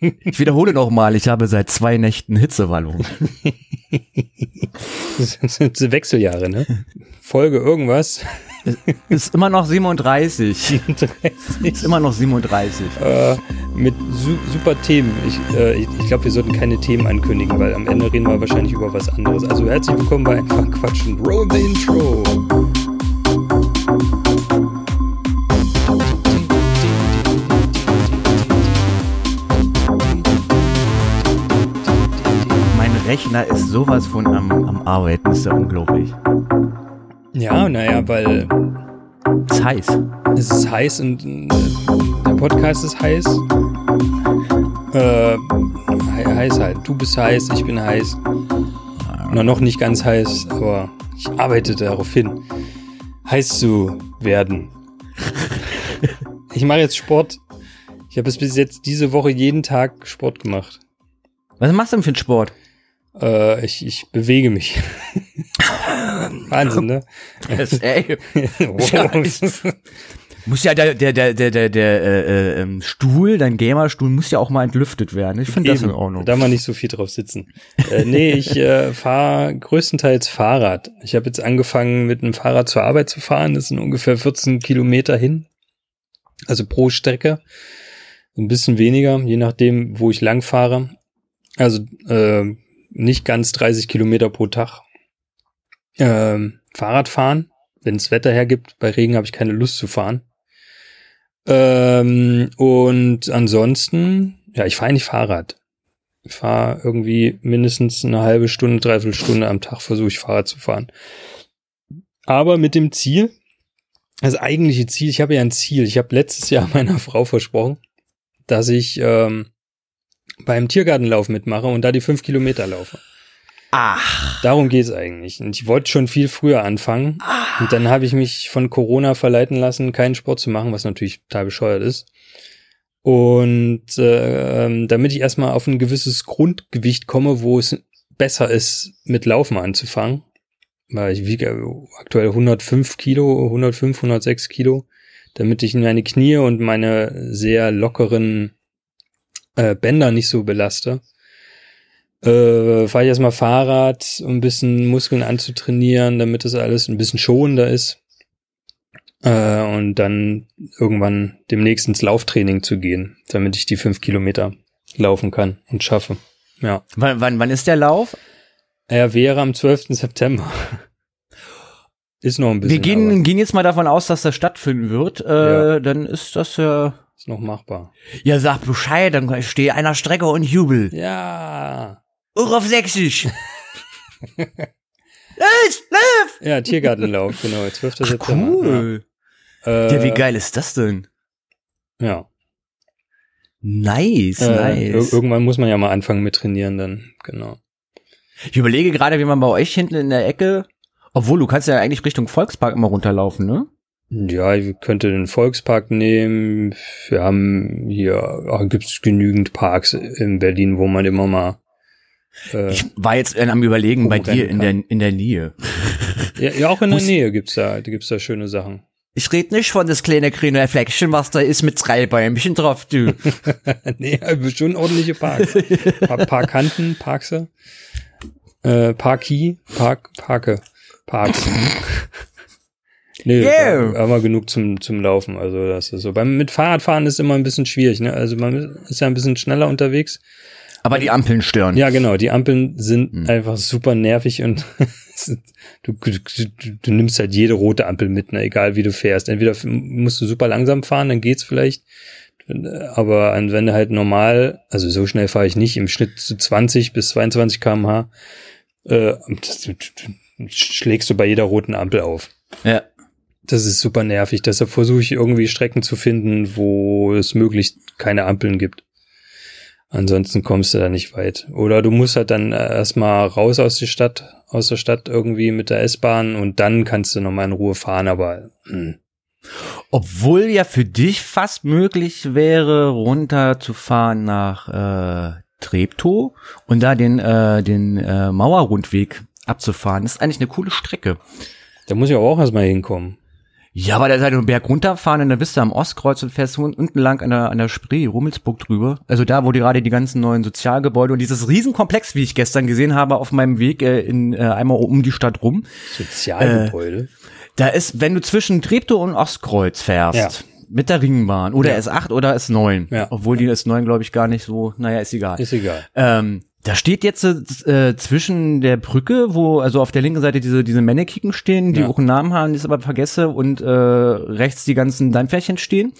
Ich wiederhole nochmal, ich habe seit zwei Nächten Hitzewallung. Das sind Wechseljahre, ne? Folge irgendwas. Ist immer noch 37. 37. Ist immer noch 37. Äh, mit su super Themen. Ich, äh, ich, ich glaube, wir sollten keine Themen ankündigen, weil am Ende reden wir wahrscheinlich über was anderes. Also herzlich willkommen bei Einfach Quatschen. Roll the Intro. Mein Rechner ist sowas von am, am Arbeiten, ist ja unglaublich. Ja, naja, weil Ist heiß. es ist heiß und äh, der Podcast ist heiß. Äh, he- heiß halt. Du bist heiß, ich bin heiß. Na, noch nicht ganz heiß, aber ich arbeite darauf hin, heiß zu werden. ich mache jetzt Sport. Ich habe bis jetzt diese Woche jeden Tag Sport gemacht. Was machst du denn für einen Sport? Äh, ich, ich bewege mich. Wahnsinn, ne? Das, ey, Wow. muss ja der, der, der, der, der, der äh, ähm, Stuhl, dein Gamerstuhl, muss ja auch mal entlüftet werden. Ich finde das in Ordnung. Da mal nicht so viel drauf sitzen. äh, nee, ich äh, fahre größtenteils Fahrrad. Ich habe jetzt angefangen, mit einem Fahrrad zur Arbeit zu fahren. Das sind ungefähr 14 Kilometer hin. Also pro Strecke. Ein bisschen weniger, je nachdem, wo ich lang fahre. Also äh, nicht ganz 30 Kilometer pro Tag. Ähm, Fahrrad fahren, wenn es Wetter hergibt. Bei Regen habe ich keine Lust zu fahren. Ähm, und ansonsten, ja, ich fahre eigentlich Fahrrad. Ich fahre irgendwie mindestens eine halbe Stunde, dreiviertel Stunde am Tag versuche ich Fahrrad zu fahren. Aber mit dem Ziel, das eigentliche Ziel, ich habe ja ein Ziel. Ich habe letztes Jahr meiner Frau versprochen, dass ich ähm, beim Tiergartenlauf mitmache und da die fünf Kilometer laufe. Ach. Darum geht's eigentlich. Und ich wollte schon viel früher anfangen. Und dann habe ich mich von Corona verleiten lassen, keinen Sport zu machen, was natürlich total bescheuert ist. Und äh, damit ich erstmal auf ein gewisses Grundgewicht komme, wo es besser ist, mit Laufen anzufangen, weil ich wiege aktuell 105 Kilo, 105, 106 Kilo, damit ich meine Knie und meine sehr lockeren äh, Bänder nicht so belaste, äh, fahre ich erstmal Fahrrad, um ein bisschen Muskeln anzutrainieren, damit das alles ein bisschen schonender ist. Äh, und dann irgendwann demnächst ins Lauftraining zu gehen, damit ich die fünf Kilometer laufen kann und schaffe. Ja. Wann, wann, wann ist der Lauf? Er wäre am 12. September. Ist noch ein bisschen. Wir gehen, aber gehen jetzt mal davon aus, dass das stattfinden wird. Äh, Ja. Dann ist das ja. Ist noch machbar. Ja, sag Bescheid, dann stehe einer Strecke und jubel. Ja. Uhr auf Sächsisch. Los, lauf! Ja, Tiergartenlauf, genau. 12. Ach, September. cool. Ja. Ja, wie geil ist das denn? Ja. Nice, Äh, nice. irgendwann muss man ja mal anfangen mit trainieren dann, genau. Ich überlege gerade, wie man bei euch hinten in der Ecke, obwohl du kannst ja eigentlich Richtung Volkspark immer runterlaufen, ne? Ja, ich könnte den Volkspark nehmen. Wir haben hier, ach, gibt's genügend Parks in Berlin, wo man immer mal. Äh, Ich war jetzt äh, am überlegen, bei dir in der, in der Nähe. ja, ja, auch in der muss- Nähe gibt's da, da gibt's da schöne Sachen. Ich rede nicht von das kleine grüne Fleckchen, was da ist mit drei Bäumchen drauf, du. nee, schon ordentliche Parks. Paar, paar Kanten, Parkse. Äh, Parki, Park, Parke, Parks. nee, Yeah. wir genug zum, zum Laufen. Also das ist so. Beim mit Fahrradfahren ist immer ein bisschen schwierig, ne? Also man ist ja ein bisschen schneller unterwegs. Aber die Ampeln stören. Ja, genau. Die Ampeln sind Hm. einfach super nervig und du, du, du, du nimmst halt jede rote Ampel mit, ne? egal wie du fährst. Entweder musst du super langsam fahren, dann geht's vielleicht. Aber an- wenn du halt normal, also so schnell fahre ich nicht, im Schnitt zu 20 bis 22 kmh, äh, das, schlägst du bei jeder roten Ampel auf. Ja. Das ist super nervig. Deshalb versuche ich irgendwie Strecken zu finden, wo es möglichst keine Ampeln gibt. Ansonsten kommst du da nicht weit. Oder du musst halt dann erstmal raus aus der Stadt, aus der Stadt irgendwie mit der S-Bahn und dann kannst du nochmal in Ruhe fahren, aber hm. Obwohl ja für dich fast möglich wäre, runterzufahren nach äh, Treptow und da den, äh, den äh, Mauerrundweg abzufahren. Das ist eigentlich eine coole Strecke. da muss ich aber auch erstmal hinkommen. Ja, aber da seid ihr einen Berg runterfahren und dann bist du am Ostkreuz und fährst unten lang an der, an der Spree, Rummelsburg drüber. Also da, wo die gerade die ganzen neuen Sozialgebäude und dieses Riesenkomplex, wie ich gestern gesehen habe, auf meinem Weg äh, in äh, einmal um die Stadt rum. Sozialgebäude? Äh, da ist, wenn du zwischen Treptow und Ostkreuz fährst, ja. mit der Ringbahn oder ja. S8 oder S9, ja. obwohl die S9 glaube ich gar nicht so, naja, ist egal. Ist egal. Ähm, da steht jetzt äh, zwischen der Brücke, wo also auf der linken Seite diese diese Männekicken stehen, die ja. auch einen Namen haben, die ich aber vergesse, und äh, rechts die ganzen Dampferchen stehen.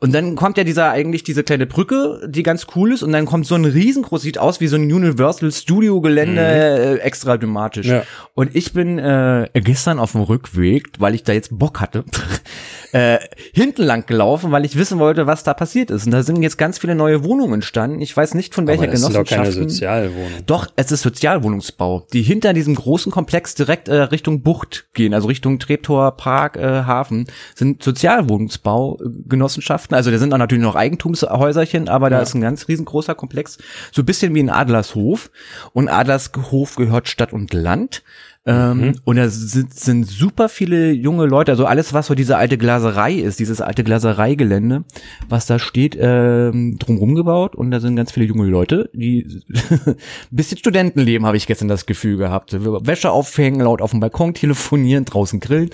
Und dann kommt ja dieser eigentlich diese kleine Brücke, die ganz cool ist, und dann kommt so ein riesengroß, sieht aus wie so ein Universal Studio Gelände, mhm. äh, extra dramatisch. Ja. Und ich bin äh, gestern auf dem Rückweg, weil ich da jetzt Bock hatte, äh, hinten lang gelaufen, weil ich wissen wollte, was da passiert ist. Und da sind jetzt ganz viele neue Wohnungen entstanden. Ich weiß nicht von welcher Aber das Genossenschaft. Ist doch keine Sozialwohnung. Doch, es ist Sozialwohnungsbau, die hinter diesem großen Komplex direkt äh, Richtung Bucht gehen, also Richtung Treptower Park, äh, Hafen, sind Sozialwohnungsbau Genossenschaften Ortschaften. Also da sind auch natürlich noch Eigentumshäuserchen, aber da ja. ist ein ganz riesengroßer Komplex. So ein bisschen wie ein Adlershof. Und Adlershof gehört Stadt und Land. Ähm, mhm. Und da sind, sind super viele junge Leute, also alles, was so diese alte Glaserei ist, dieses alte Glasereigelände, was da steht, ähm, drumherum gebaut. Und da sind ganz viele junge Leute, die bisschen Studentenleben, habe ich gestern das Gefühl gehabt. Wäsche aufhängen, laut auf dem Balkon telefonieren, draußen grillen.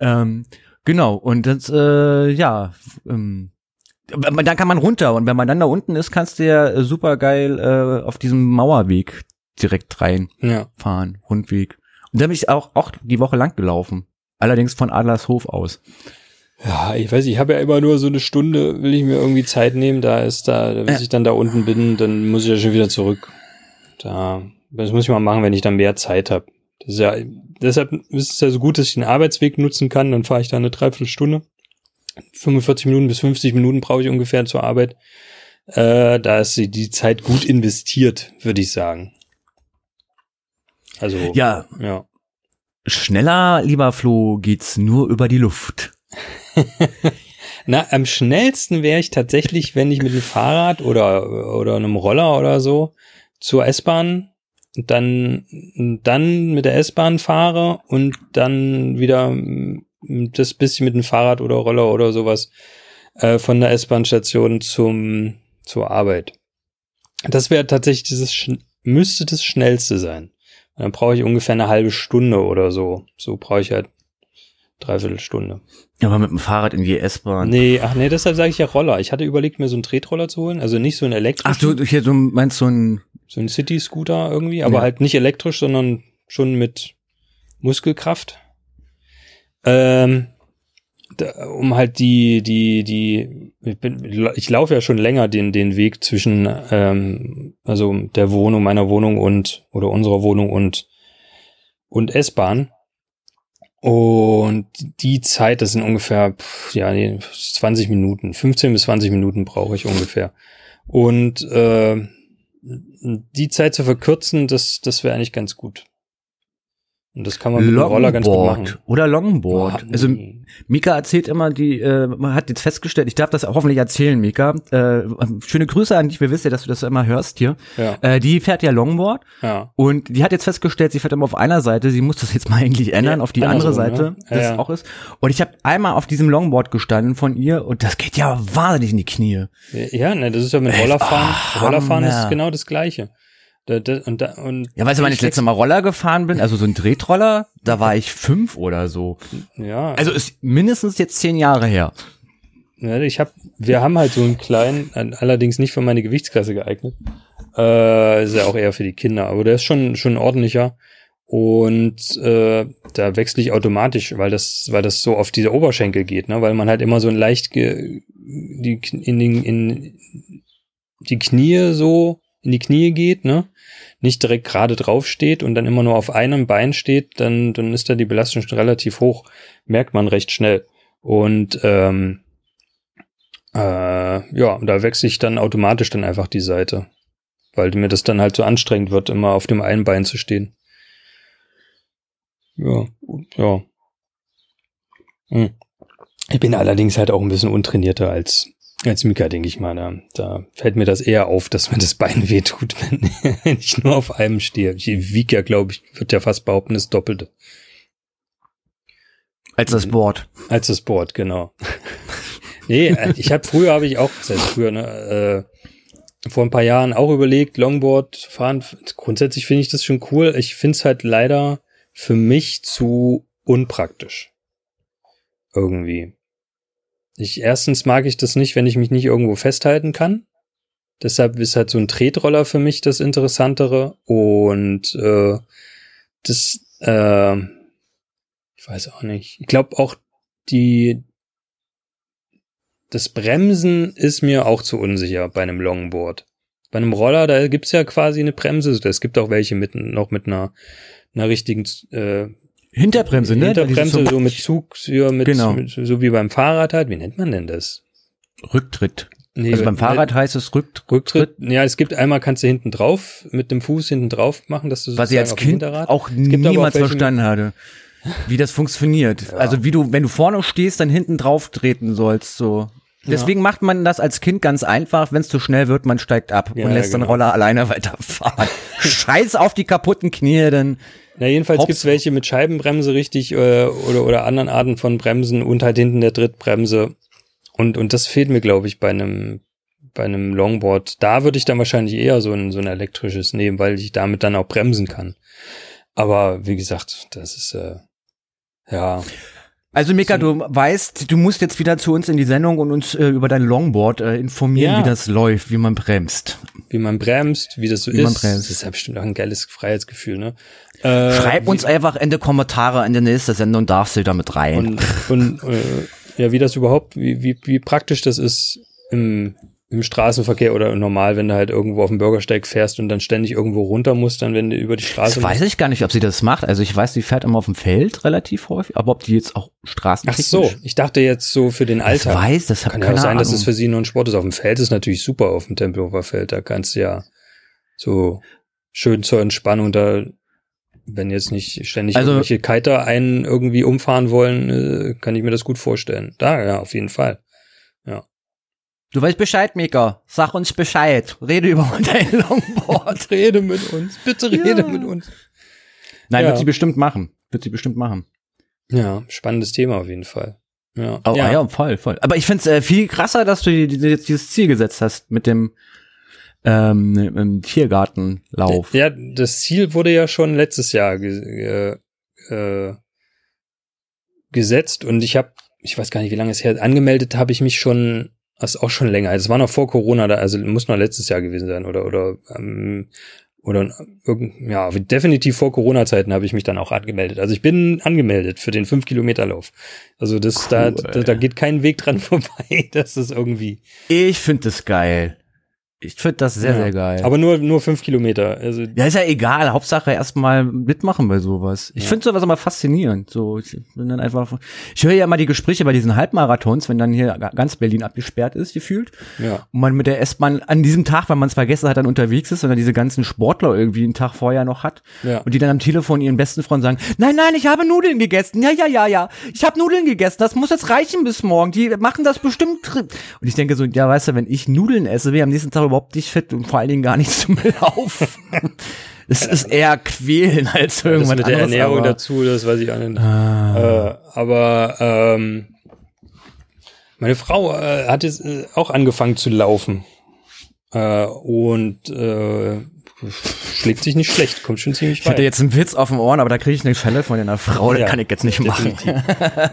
Ähm, Genau, und das, äh, ja, ähm, dann kann man runter und wenn man dann da unten ist, kannst du ja super geil äh, auf diesem Mauerweg direkt rein ja. fahren, Rundweg. Und da bin ich auch, auch die Woche lang gelaufen. Allerdings von Adlershof aus. Ja, ich weiß, ich habe ja immer nur so eine Stunde, will ich mir irgendwie Zeit nehmen, da ist da, wenn ja. ich dann da unten bin, dann muss ich ja schon wieder zurück. Da, das muss ich mal machen, wenn ich dann mehr Zeit habe. Das ist ja, deshalb ist es ja so gut, dass ich den Arbeitsweg nutzen kann. Dann fahre ich da eine Dreiviertelstunde. 45 Minuten bis 50 Minuten brauche ich ungefähr zur Arbeit. Äh, da ist die Zeit gut investiert, würde ich sagen. Also, ja. ja. Schneller, lieber Flo, geht's nur über die Luft. Na, am schnellsten wäre ich tatsächlich, wenn ich mit dem Fahrrad oder, oder einem Roller oder so zur S-Bahn dann, dann mit der S-Bahn fahre und dann wieder das bisschen mit dem Fahrrad oder Roller oder sowas äh, von der S-Bahn-Station zum zur Arbeit. Das wäre tatsächlich dieses müsste das schnellste sein. Und dann brauche ich ungefähr eine halbe Stunde oder so. So brauche ich halt dreiviertel Stunde. Aber mit dem Fahrrad in die S-Bahn. Nee, ach nee, deshalb sage ich ja Roller. Ich hatte überlegt, mir so einen Tretroller zu holen, also nicht so einen elektrischen. Ach du, hier, du meinst so ein so ein City-Scooter irgendwie, aber ja. halt nicht elektrisch, sondern schon mit Muskelkraft. Ähm, um halt die, die, die, ich, bin, ich laufe ja schon länger den, den Weg zwischen, ähm, also der Wohnung, meiner Wohnung und, oder unserer Wohnung und, und S-Bahn. Und die Zeit, das sind ungefähr, ja, 20 Minuten, 15 bis 20 Minuten brauche ich ungefähr. Und äh, die Zeit zu verkürzen, das, das wäre eigentlich ganz gut. Und das kann man mit Longboard dem Roller ganz gut machen. Oder Longboard. Oh, also Mika erzählt immer, die, äh, man hat jetzt festgestellt, ich darf das hoffentlich erzählen, Mika. Äh, schöne Grüße an dich, wir wissen ja, dass du das immer hörst hier. Ja. Äh, die fährt ja Longboard ja. und die hat jetzt festgestellt, sie fährt immer auf einer Seite, sie muss das jetzt mal eigentlich ändern, ja, auf die andere Seite, ne? das auch ist. Und ich habe einmal auf diesem Longboard gestanden von ihr und das geht ja wahnsinnig in die Knie. Ja, ne, das ist ja mit Rollerfahren. Rollerfahren ist genau das Gleiche. Da, da, und da, und ja, weißt du, wann ich das letzte Mal Roller gefahren bin, also so ein Tretroller, da war ich fünf oder so. Ja. Also ist mindestens jetzt zehn Jahre her. Ja, ich hab, wir haben halt so einen kleinen, allerdings nicht für meine Gewichtsklasse geeignet. Äh, ist ja auch eher für die Kinder, aber der ist schon schon ordentlicher. Und äh, da wechsle ich automatisch, weil das, weil das so auf diese Oberschenkel geht, ne? Weil man halt immer so ein leicht ge, die in den in die Knie so in die Knie geht, ne? nicht direkt gerade drauf steht und dann immer nur auf einem Bein steht, dann, dann ist da die Belastung schon relativ hoch. Merkt man recht schnell. Und ähm, äh, ja, da wechsle ich dann automatisch dann einfach die Seite. Weil mir das dann halt so anstrengend wird, immer auf dem einen Bein zu stehen. Ja, ja. Hm. Ich bin allerdings halt auch ein bisschen untrainierter als als Mika, denke ich mal, da, da fällt mir das eher auf, dass mir das Bein wehtut, wenn, wenn ich nur auf einem stehe. Ich wiege ja, glaube ich, würde ja fast behaupten, das Doppelte. Als das Board. Als das Board, genau. nee, äh, ich habe früher habe ich auch, das heißt früher, ne, äh, vor ein paar Jahren auch überlegt, Longboard zu fahren. Grundsätzlich finde ich das schon cool. Ich finde es halt leider für mich zu unpraktisch. Irgendwie. Ich, erstens mag ich das nicht, wenn ich mich nicht irgendwo festhalten kann. Deshalb ist halt so ein Tretroller für mich das Interessantere. Und äh, das, äh, ich weiß auch nicht. Ich glaube auch die, das Bremsen ist mir auch zu unsicher bei einem Longboard. Bei einem Roller, da gibt's ja quasi eine Bremse. Es gibt auch welche mit noch mit einer, einer richtigen äh, Hinterbremse, ne? Hinterbremse, so, so mit Zug, ja, mit, genau. mit, so wie beim Fahrrad halt. Wie nennt man denn das? Rücktritt. Nee, also beim Fahrrad heißt es Rückt Rücktritt. Ja, es gibt einmal kannst du hinten drauf mit dem Fuß hinten drauf machen, dass du was ich als Kind auch niemals auch verstanden hatte, wie das funktioniert. Ja. Also wie du, wenn du vorne stehst, dann hinten drauf treten sollst, so. Deswegen ja. macht man das als Kind ganz einfach. Wenn es zu schnell wird, man steigt ab ja, und lässt genau. den Roller alleine weiterfahren. Scheiß auf die kaputten Knie, denn na, jedenfalls gibt's welche mit Scheibenbremse richtig äh, oder, oder anderen Arten von Bremsen und halt hinten der Drittbremse. Und, und das fehlt mir, glaube ich, bei einem, bei einem Longboard. Da würde ich dann wahrscheinlich eher so ein, so ein elektrisches nehmen, weil ich damit dann auch bremsen kann. Aber wie gesagt, das ist äh, ja. Also Mika, du weißt, du musst jetzt wieder zu uns in die Sendung und uns äh, über dein Longboard äh, informieren, ja. wie das läuft, wie man bremst. Wie man bremst, wie das so wie ist. Man bremst. Das ist ja bestimmt auch ein geiles Freiheitsgefühl, ne? Äh, Schreib uns einfach in die Kommentare in der nächsten Sendung, darfst du damit rein. Und, und äh, ja, wie das überhaupt, wie, wie, wie praktisch das ist im, im Straßenverkehr oder normal, wenn du halt irgendwo auf dem Bürgersteig fährst und dann ständig irgendwo runter musst, dann wenn du über die Straße. Das weiß ich gar nicht, ob sie das macht. Also ich weiß, sie fährt immer auf dem Feld relativ häufig, aber ob die jetzt auch Straßen. Ach so, ich dachte jetzt so für den Alltag. Ich weiß, das hat kann ja auch sein, Ahnung. dass es für sie nur ein Sport ist. Auf dem Feld ist natürlich super auf dem Tempelhofer Feld. Da kannst du ja so schön zur Entspannung da wenn jetzt nicht ständig also, irgendwelche Kiter einen irgendwie umfahren wollen, äh, kann ich mir das gut vorstellen. Da, ja, auf jeden Fall. Ja. Du weißt Bescheid, Mika. Sag uns Bescheid. Rede über dein Longboard. rede mit uns. Bitte rede ja. mit uns. Nein, ja. wird sie bestimmt machen. Wird sie bestimmt machen. Ja, spannendes Thema auf jeden Fall. Ja, oh, ja. ja voll, voll. Aber ich find's äh, viel krasser, dass du jetzt dieses Ziel gesetzt hast mit dem ähm, im Tiergartenlauf. Ja, das Ziel wurde ja schon letztes Jahr ge äh, äh, gesetzt und ich habe, ich weiß gar nicht, wie lange es her, angemeldet habe ich mich schon, das ist auch schon länger. Also es war noch vor Corona, da, also muss noch letztes Jahr gewesen sein oder oder ähm, oder ja, definitiv vor Corona-Zeiten habe ich mich dann auch angemeldet. Also ich bin angemeldet für den 5-Kilometer-Lauf. Also das, cool. da, da, da geht kein Weg dran vorbei, dass das irgendwie. Ich finde das geil. Ich finde das sehr, ja. sehr geil. Aber nur, nur fünf Kilometer. Also ja, ist ja egal. Hauptsache erstmal mitmachen bei sowas. Ich ja. finde sowas immer faszinierend. So, ich bin dann einfach, ich höre ja immer die Gespräche bei diesen Halbmarathons, wenn dann hier ganz Berlin abgesperrt ist, gefühlt. Ja. Und man mit der S-Bahn an diesem Tag, weil man es vergessen hat, dann unterwegs ist und dann diese ganzen Sportler irgendwie einen Tag vorher noch hat. Ja. Und die dann am Telefon ihren besten Freund sagen, nein, nein, ich habe Nudeln gegessen. Ja, ja, ja, ja. Ich habe Nudeln gegessen. Das muss jetzt reichen bis morgen. Die machen das bestimmt. Und ich denke so, ja, weißt du, wenn ich Nudeln esse, wir am nächsten Tag überhaupt nicht fit und vor allen Dingen gar nicht zum Laufen. es ist eher quälen als irgendwas das mit der Ernährung dazu, das weiß ich auch nicht. Ah. Äh, aber ähm, meine Frau äh, hat jetzt äh, auch angefangen zu laufen äh, und äh, schlägt sich nicht schlecht, kommt schon ziemlich weit. Ich hatte jetzt einen Witz auf dem Ohren, aber da kriege ich eine Schelle von einer Frau, ja, kann ich jetzt nicht machen.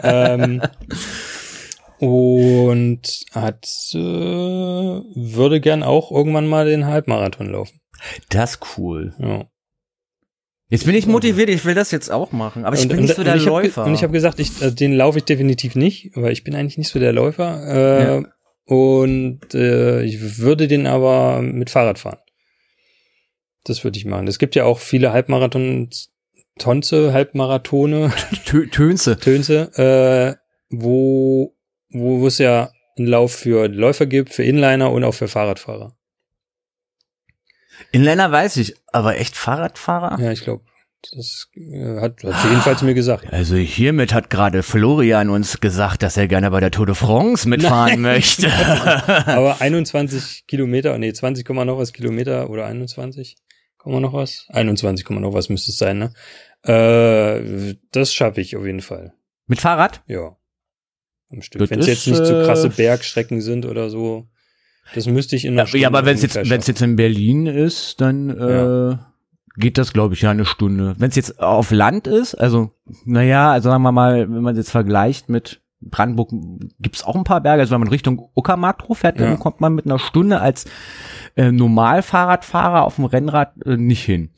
ähm, und hat äh, würde gern auch irgendwann mal den Halbmarathon laufen. Das ist cool. Ja. Jetzt bin ich motiviert, ich will das jetzt auch machen, aber ich und, bin nicht so der und Läufer. Hab, und ich habe gesagt, ich, also den laufe ich definitiv nicht, weil ich bin eigentlich nicht so der Läufer. Äh, ja. Und äh, ich würde den aber mit Fahrrad fahren. Das würde ich machen. Es gibt ja auch viele Halbmarathons, Tonze, Halbmarathone. Tönse. Tönse, äh, wo wo, wo es ja einen Lauf für Läufer gibt, für Inliner und auch für Fahrradfahrer. Inliner weiß ich, aber echt Fahrradfahrer? Ja, ich glaube. Das äh, hat, hat sie jedenfalls mir gesagt. Also hiermit hat gerade Florian uns gesagt, dass er gerne bei der Tour de France mitfahren Nein. möchte. Aber 21 Kilometer, nee, 20, noch was Kilometer oder 21, noch was? 21, noch was müsste es sein, ne? Äh, das schaffe ich auf jeden Fall. Mit Fahrrad? Ja. Am Stück. Wenn es jetzt nicht so krasse äh, Bergstrecken sind oder so, das müsste ich in einer Ja, Stunde ja aber wenn es jetzt, ungefähr wenn es jetzt in Berlin ist, dann äh, geht das, glaube ich, ja eine Stunde. Wenn es jetzt auf Land ist, also naja, also sagen wir mal, wenn man jetzt vergleicht mit Brandenburg, gibt's auch ein paar Berge. Also wenn man Richtung Uckermark hoch fährt, Ja. dann kommt man mit einer Stunde als äh, Normalfahrradfahrer auf dem Rennrad äh, nicht hin.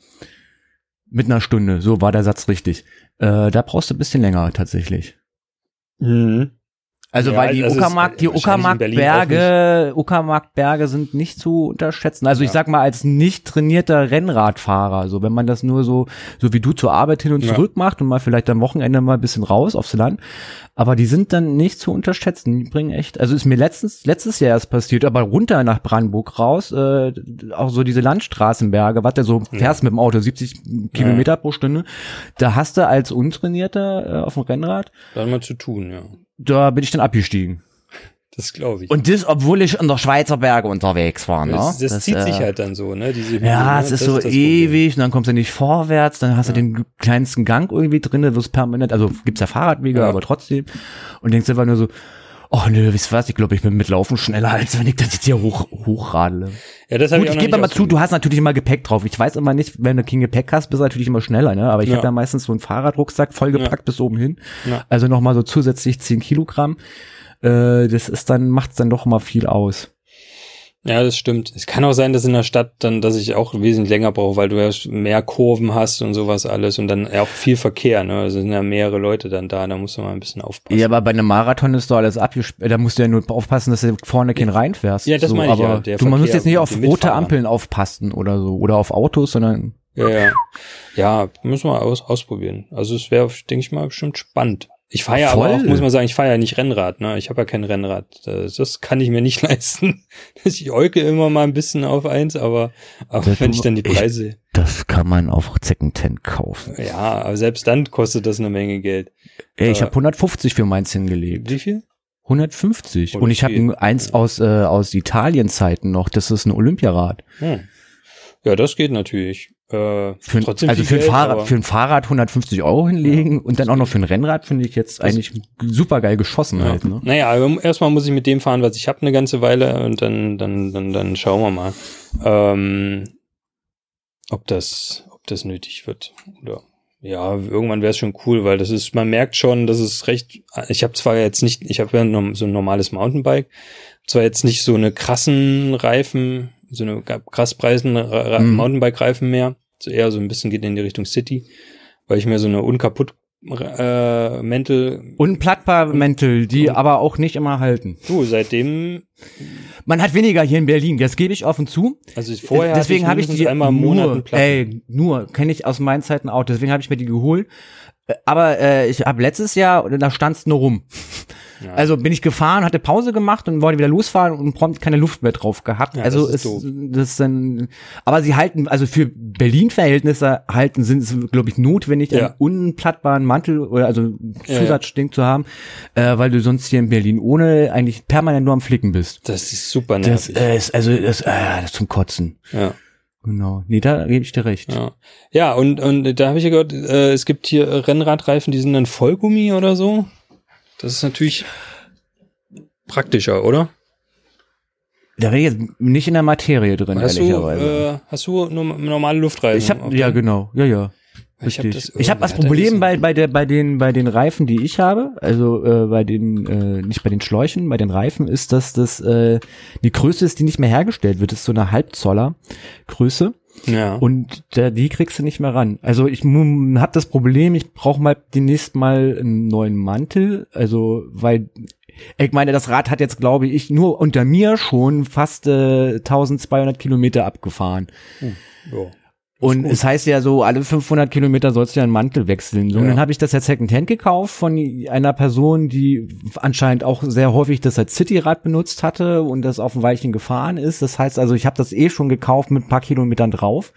Mit einer Stunde, so war der Satz richtig. Äh, da brauchst du ein bisschen länger tatsächlich. Mhm. Also Ja, weil die Uckermark, die in Berlin Uckermarkberge, Uckermarkberge sind nicht zu unterschätzen. Also ich Ja. sag mal als nicht trainierter Rennradfahrer, so wenn man das nur so so wie du zur Arbeit hin und Ja. zurück macht und mal vielleicht am Wochenende mal ein bisschen raus aufs Land, aber die sind dann nicht zu unterschätzen. Die bringen echt, also ist mir letztens letztes Jahr erst passiert, aber runter nach Brandenburg raus, äh, auch so diese Landstraßenberge, was der so fährst mit dem Auto 70 Kilometer pro Stunde, da hast du als Untrainierter äh, auf dem Rennrad, Da hat man zu tun, ja. Da bin ich dann abgestiegen. Das glaube ich. Und das, obwohl ich in der Schweizer Berge unterwegs war, ne? das, das, zieht äh, sich halt dann so, ne? Diese Ja, ne? es ist Das so das Problem. ewig und dann kommst du nicht vorwärts, dann hast du den kleinsten Gang irgendwie drin, wirst permanent, also gibt's ja Fahrradwege, Ja. aber trotzdem. Und denkst einfach nur so, oh nö, wisst was, ich glaube, ich bin mit Laufen schneller, als wenn ich das jetzt hier hoch, hochradle. Ja, das Gut, ich ich gebe mal zu, du hast natürlich immer Gepäck drauf. Ich weiß immer nicht, wenn du kein Gepäck hast, bist du natürlich immer schneller, ne? Aber ich Ja. habe da meistens so einen Fahrradrucksack vollgepackt bis oben hin. Ja. Also nochmal so zusätzlich 10 Kilogramm. Äh, das ist dann, macht's dann doch mal viel aus. Ja, das stimmt. Es kann auch sein, dass in der Stadt dann, dass ich auch wesentlich länger brauche, weil du ja mehr Kurven hast und sowas alles und dann auch viel Verkehr, ne? Also sind ja mehrere Leute dann da, da musst du mal ein bisschen aufpassen. Ja, aber bei einem Marathon ist doch alles abgesperrt. Da musst du ja nur aufpassen, dass du vorne kein reinfährst. Ja, das so, meine ich aber ja, der Du man musst Verkehr jetzt nicht auf rote. Ampeln aufpassen oder so. Oder auf Autos, sondern Ja, ja. Ja, müssen wir aus, ausprobieren. Also es wäre, denke ich mal, bestimmt spannend. Ich fahre ja aber auch, muss man sagen, ich fahre ja nicht Rennrad, ne? Ich habe ja kein Rennrad. Das, kann ich mir nicht leisten. Ich euke immer mal ein bisschen auf eins, aber, aber Das- wenn ich dann die ich- Preise. das kann man auf Secondhand kaufen. Ja, aber selbst dann kostet das eine Menge Geld. Ey, ich Äh, habe 150 für meins hingelegt. Wie viel? 150. Oh, Und das ich habe eins aus, äh, aus Italien-Zeiten noch. Das ist ein Olympiarad. Hm. Ja, das geht natürlich. Äh, Für, ein- trotzdem also für ein, Geld, Fahrrad, für ein Fahrrad 150 Euro hinlegen und dann auch noch für ein Rennrad finde ich jetzt eigentlich super geil geschossen Ja. halt. Ne? Naja, aber erstmal muss ich mit dem fahren, was ich habe eine ganze Weile und dann, dann, dann, dann schauen wir mal, ähm, ob das, ob das nötig wird. Oder ja, irgendwann wäre es schon cool, weil das ist, man merkt schon, dass es recht. Ich habe zwar jetzt nicht, ich habe ja so ein normales Mountainbike, zwar jetzt nicht so eine krassen Reifen, so eine krass preisen Mhm. Mountainbike-Reifen mehr, so eher so ein bisschen geht in die Richtung City, weil ich mir so eine unkaputt äh, Mäntel Und Plattbarmäntel, die Und- aber auch nicht immer halten. Du, seitdem, Man hat weniger hier in Berlin, das gebe ich offen zu. also vorher deswegen habe ich mindestens die einmal im Monat nur, ey, nur kenne ich aus meinen Zeiten auch. Deswegen habe ich mir die geholt. Äh, Aber äh, ich habe letztes Jahr, da stand's nur rum. Ja. Also bin ich gefahren, hatte Pause gemacht und wollte wieder losfahren und prompt keine Luft mehr drauf gehabt. Ja, also das ist ist das dann, aber sie halten, also für Berlin-Verhältnisse halten sind es, glaube ich, notwendig, Ja. einen unplattbaren Mantel oder also. Zusatzding zu haben, äh, weil du sonst hier in Berlin ohne eigentlich permanent nur am Flicken bist. Das ist super Das nervig. äh, ist also das, äh, das ist zum Kotzen. ja, Genau. Nee, da gebe ich dir recht. ja. ja, und, und da habe ich ja gehört, äh, es gibt hier Rennradreifen, die sind dann Vollgummi oder so. Das ist natürlich praktischer, oder? Da bin ich jetzt nicht in der Materie drin, Hast du, ehrlicherweise. äh, hast du norm- normale Luftreifen? ich auf habe ja genau, ja ja. Ich hab das habe das hat er Problem bei bei der bei den bei den Reifen, die ich habe, also äh, bei den äh, nicht bei den Schläuchen, bei den Reifen ist, dass das äh, die Größe ist, die nicht mehr hergestellt wird, das ist so eine Halbzoller Größe Ja. und da, die kriegst du nicht mehr ran. Also ich habe das Problem, ich brauche mal demnächst mal einen neuen Mantel, also weil ich meine, das Rad hat jetzt, glaube ich, nur unter mir schon fast äh, 1200 Kilometer abgefahren. ja. Und es heißt ja so, alle 500 Kilometer sollst du ja einen Mantel wechseln. So, und Ja. dann habe ich das jetzt Secondhand gekauft von einer Person, die anscheinend auch sehr häufig das als Cityrad benutzt hatte und das auf ein Weilchen gefahren ist. Das heißt also, ich habe das eh schon gekauft mit ein paar Kilometern drauf.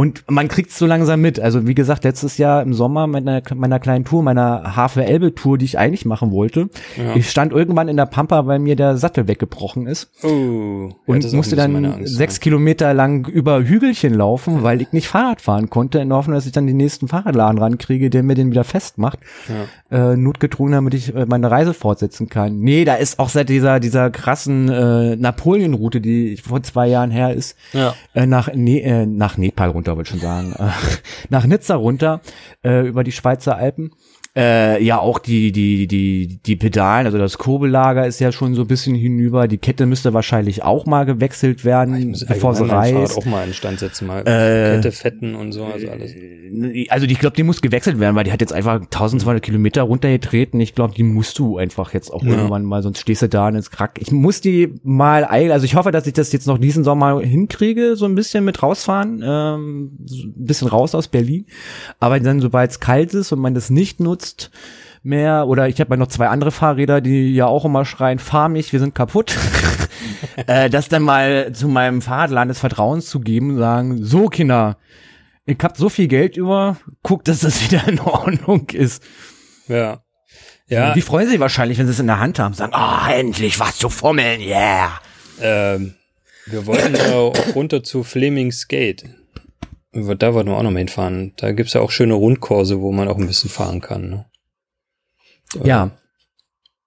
Und man kriegt es so langsam mit. Also wie gesagt, letztes Jahr im Sommer meiner, meiner kleinen Tour, meiner Havel-Elbe-Tour, die ich eigentlich machen wollte, Ja. ich stand irgendwann in der Pampa, weil mir der Sattel weggebrochen ist Oh, ja, und auch musste dann sechs ja. Kilometer lang über Hügelchen laufen, weil ich ich nicht Fahrrad fahren konnte, in der Hoffnung, dass ich dann den nächsten Fahrradladen rankriege, der mir den wieder festmacht. Ja. Äh, notgedrungen, damit ich äh, meine Reise fortsetzen kann. Nee, da ist auch seit dieser, dieser krassen äh, Napoleon-Route, die vor zwei Jahren her ist, ja. äh, nach, ne äh, nach Nepal runter, wollte ich schon sagen, nach Nizza runter, äh, über die Schweizer Alpen äh, ja, auch die, die, die, die Pedalen, also das Kurbellager ist ja schon so ein bisschen hinüber. Die Kette müsste wahrscheinlich auch mal gewechselt werden, bevor sie reißt. auch mal in Stand setzen, mal äh, Kette fetten und so, also alles. Äh, also ich glaube, die muss gewechselt werden, weil die hat jetzt einfach 1200 Kilometer runtergetreten. Ich glaube, die musst du einfach jetzt auch ja. irgendwann mal, sonst stehst du da und ist krack. Ich muss die mal eilen, also ich hoffe, dass ich das jetzt noch diesen Sommer hinkriege, so ein bisschen mit rausfahren, ähm, ein bisschen raus aus Berlin. Aber dann, sobald es kalt ist und man das nicht nutzt, benutzt mehr oder ich habe noch zwei andere Fahrräder, die ja auch immer schreien, fahr mich, wir sind kaputt. äh, das dann mal zu meinem Fahrradladen des Vertrauens zu geben, sagen, so Kinder, ich hab so viel Geld über, guck, dass das wieder in Ordnung ist. Ja. Ja. Die freuen sich wahrscheinlich, wenn sie es in der Hand haben, sagen, ah, oh, endlich was zu fummeln, yeah. Ähm, wir wollten auch runter zu Fleming's Gate. Da wollten wir auch noch mal hinfahren. Da gibt's ja auch schöne Rundkurse, wo man auch ein bisschen fahren kann. Ne? Ja.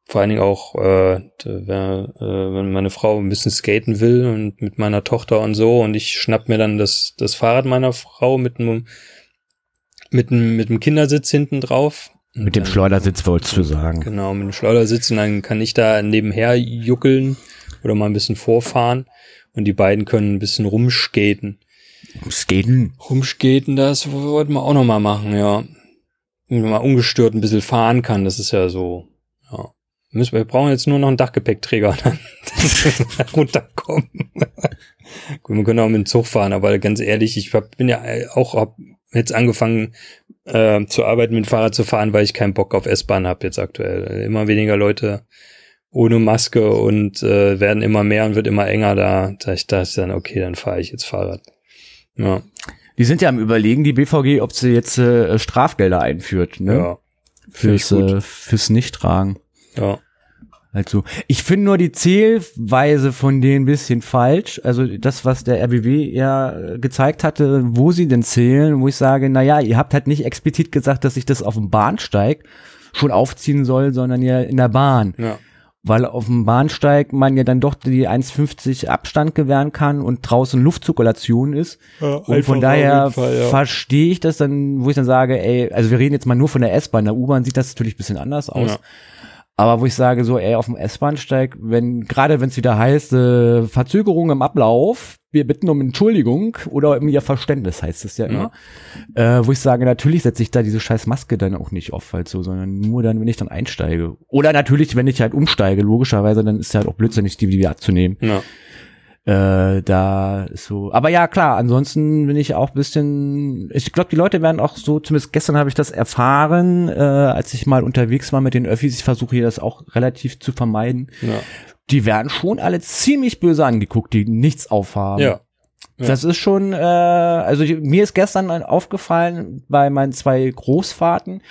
vor allen Dingen auch, äh, wär, äh, wenn meine Frau ein bisschen skaten will und mit meiner Tochter und so und ich schnapp mir dann das, das Fahrrad meiner Frau mit einem mit einem mit einem Kindersitz hinten drauf. Mit dem Schleudersitz wolltest du sagen. Genau, mit dem Schleudersitz und dann kann ich da nebenher juckeln oder mal ein bisschen vorfahren und die beiden können ein bisschen rumskaten. Skaten. Rumskaten, das wollten wir auch noch mal machen, ja. Wenn man mal ungestört ein bisschen fahren kann, das ist ja so, ja. Wir brauchen jetzt nur noch einen Dachgepäckträger, dann runterkommen. Gut, wir können auch mit dem Zug fahren, aber ganz ehrlich, ich hab, bin ja auch hab jetzt angefangen äh, zu arbeiten, mit dem Fahrrad zu fahren, weil ich keinen Bock auf S-Bahn habe jetzt aktuell. Immer weniger Leute ohne Maske und äh, werden immer mehr und wird immer enger da. Da ich dachte dann, okay, dann fahre ich jetzt Fahrrad. Ja. Die sind ja am überlegen, die BVG, ob sie jetzt äh, Strafgelder einführt, ne? Ja. Fürs, äh, fürs Nichttragen. Ja. Also, ich finde nur die Zählweise von denen ein bisschen falsch. Also das, was der RBW ja gezeigt hatte, wo sie denn zählen, wo ich sage, na ja, ihr habt halt nicht explizit gesagt, dass ich das auf dem Bahnsteig schon aufziehen soll, sondern ja in der Bahn. Ja weil auf dem Bahnsteig man ja dann doch die 1,50 Abstand gewähren kann und draußen Luftzirkulation ist. Ja, und von daher Fall, ja. verstehe ich das dann, wo ich dann sage, ey, also wir reden jetzt mal nur von der S-Bahn, der U-Bahn sieht das natürlich ein bisschen anders aus. Ja. Aber wo ich sage so, ey, auf dem S-Bahnsteig, wenn, gerade wenn es wieder heißt, äh, Verzögerung im Ablauf, wir bitten um Entschuldigung oder um ihr Verständnis heißt es ja immer. Ja. Äh, wo ich sage, natürlich setze ich da diese scheiß Maske dann auch nicht auf halt so, sondern nur dann, wenn ich dann einsteige. Oder natürlich, wenn ich halt umsteige, logischerweise, dann ist ja halt auch blödsinnig, die wieder abzunehmen. Ja. Äh, da so. Aber ja, klar, ansonsten bin ich auch bisschen. Ich glaube, die Leute werden auch so, zumindest gestern habe ich das erfahren, äh, als ich mal unterwegs war mit den Öffis. Ich versuche hier das auch relativ zu vermeiden. Ja. Die werden schon alle ziemlich böse angeguckt, die nichts aufhaben. Ja. Ja. Das ist schon, äh, also mir ist gestern aufgefallen bei meinen zwei Großfahrten,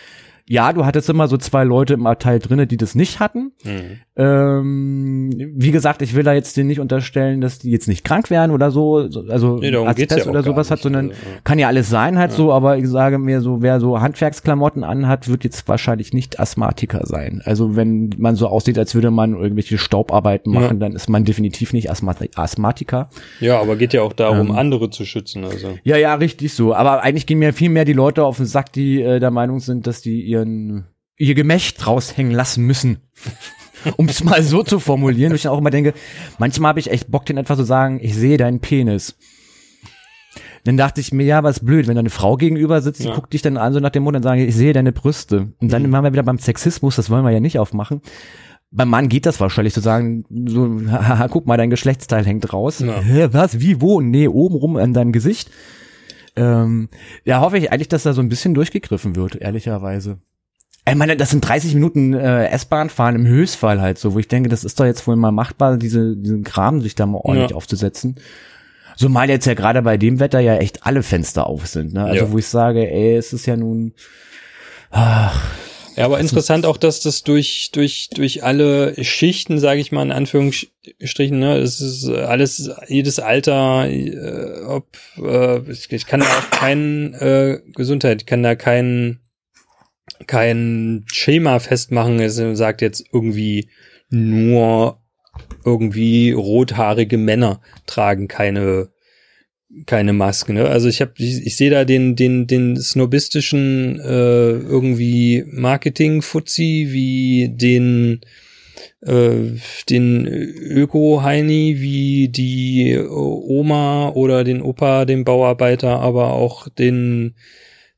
ja, du hattest immer so zwei Leute im Abteil drinne, die das nicht hatten. Mhm. Ähm, wie gesagt, ich will da jetzt denen nicht unterstellen, dass die jetzt nicht krank werden oder so, also nee, ja oder sowas hat, sondern also, kann ja alles sein halt ja. so, aber ich sage mir so, wer so Handwerksklamotten anhat, wird jetzt wahrscheinlich nicht Asthmatiker sein. Also wenn man so aussieht, als würde man irgendwelche Staubarbeiten machen, ja. dann ist man definitiv nicht Asthmatiker. Ja, aber geht ja auch darum, ähm, andere zu schützen. Also. Ja, ja, richtig so. Aber eigentlich gehen mir viel mehr die Leute auf den Sack, die äh, der Meinung sind, dass die ihren ihr Gemächt raushängen lassen müssen. um es mal so zu formulieren, wo ich dann auch immer denke, manchmal habe ich echt Bock, den einfach zu sagen, ich sehe deinen Penis. Dann dachte ich mir, ja, was blöd, wenn da eine Frau gegenüber sitzt, die ja. guckt dich dann an, so nach dem Mund und sagen, ich sehe deine Brüste. Und dann mhm. waren wir wieder beim Sexismus, das wollen wir ja nicht aufmachen. Beim Mann geht das wahrscheinlich zu sagen, so, haha, guck mal, dein Geschlechtsteil hängt raus. Ja. Was, wie, wo? Nee, oben rum an deinem Gesicht. Ähm, ja, hoffe ich eigentlich, dass da so ein bisschen durchgegriffen wird, ehrlicherweise. Ich meine, das sind 30 Minuten äh, S-Bahn fahren im Höchstfall halt so, wo ich denke, das ist doch jetzt wohl mal machbar, diese, diesen Kram sich da mal ordentlich ja. aufzusetzen. Zumal jetzt ja gerade bei dem Wetter ja echt alle Fenster auf sind, ne? Also ja. wo ich sage, ey, es ist ja nun, ach, Ja, aber interessant auch, dass das durch durch durch alle Schichten, sage ich mal in Anführungsstrichen, ne, es ist alles jedes Alter, äh, ob äh, ich, kann da auch kein äh, Gesundheit, ich kann da kein kein Schema festmachen. Es sagt jetzt irgendwie nur irgendwie rothaarige Männer tragen keine keine Maske. Ne? Also ich habe, ich, ich sehe da den den den snobistischen äh, irgendwie Marketing-Fuzzi wie den äh, den Öko-Heini wie die Oma oder den Opa, den Bauarbeiter, aber auch den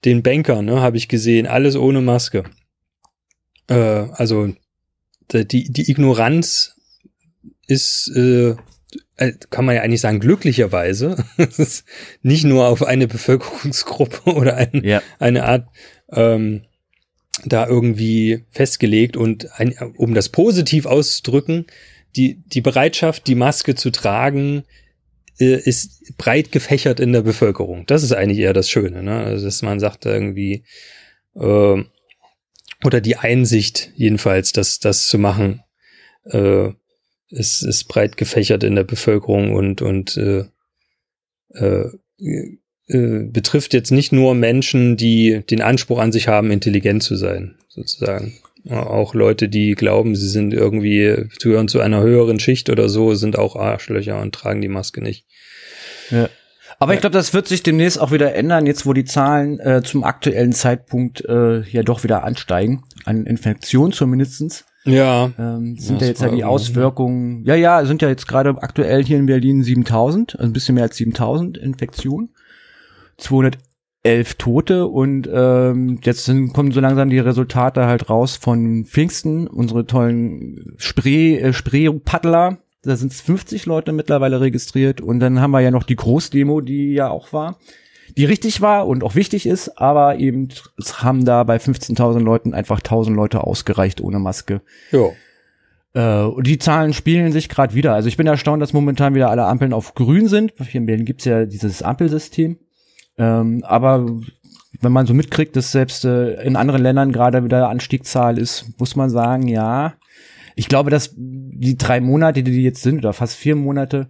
den Banker, ne, habe ich gesehen, alles ohne Maske. Äh, also die die Ignoranz ist äh, kann man ja eigentlich sagen, glücklicherweise, nicht nur auf eine Bevölkerungsgruppe oder ein, ja. eine Art ähm, da irgendwie festgelegt und ein, um das positiv auszudrücken, die, die Bereitschaft, die Maske zu tragen, äh, ist breit gefächert in der Bevölkerung. Das ist eigentlich eher das Schöne, ne? Also, dass man sagt irgendwie, äh, oder die Einsicht jedenfalls, dass das zu machen, äh, ist, ist breit gefächert in der Bevölkerung und, und äh, äh, äh, betrifft jetzt nicht nur Menschen, die den Anspruch an sich haben, intelligent zu sein, sozusagen. Auch Leute, die glauben, sie sind irgendwie, gehören zu einer höheren Schicht oder so, sind auch Arschlöcher und tragen die Maske nicht. Ja. Aber ich glaube, das wird sich demnächst auch wieder ändern, jetzt wo die Zahlen äh, zum aktuellen Zeitpunkt äh, ja doch wieder ansteigen, an Infektionen zumindestens. Ja. Ähm, sind ja jetzt ja die Auswirkungen, ja, ja, sind ja jetzt gerade aktuell hier in Berlin 7000, also ein bisschen mehr als 7000 Infektionen. 211 Tote und ähm, jetzt sind, kommen so langsam die Resultate halt raus von Pfingsten, unsere tollen Spree, äh, Spree-Paddler. Da sind 50 Leute mittlerweile registriert und dann haben wir ja noch die Großdemo, die ja auch war die richtig war und auch wichtig ist, aber eben es haben da bei 15.000 Leuten einfach 1.000 Leute ausgereicht ohne Maske. Ja. Äh, und die Zahlen spielen sich gerade wieder. Also ich bin erstaunt, dass momentan wieder alle Ampeln auf grün sind. Hier in Berlin gibt's ja dieses Ampelsystem. Ähm, aber wenn man so mitkriegt, dass selbst äh, in anderen Ländern gerade wieder Anstiegszahl ist, muss man sagen, ja. Ich glaube, dass die drei Monate, die jetzt sind, oder fast vier Monate,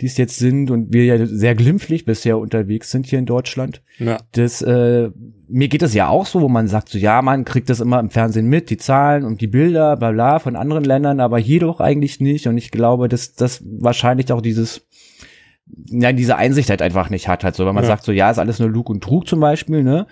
die es jetzt sind und wir ja sehr glimpflich bisher unterwegs sind hier in Deutschland. Ja. Das, äh, mir geht es ja auch so, wo man sagt so, ja, man kriegt das immer im Fernsehen mit, die Zahlen und die Bilder, bla bla, von anderen Ländern, aber hier doch eigentlich nicht. Und ich glaube, dass das wahrscheinlich auch dieses ja, diese Einsicht halt einfach nicht hat, halt so, wenn man ja. sagt so, ja, ist alles nur Lug und Trug zum Beispiel, ne?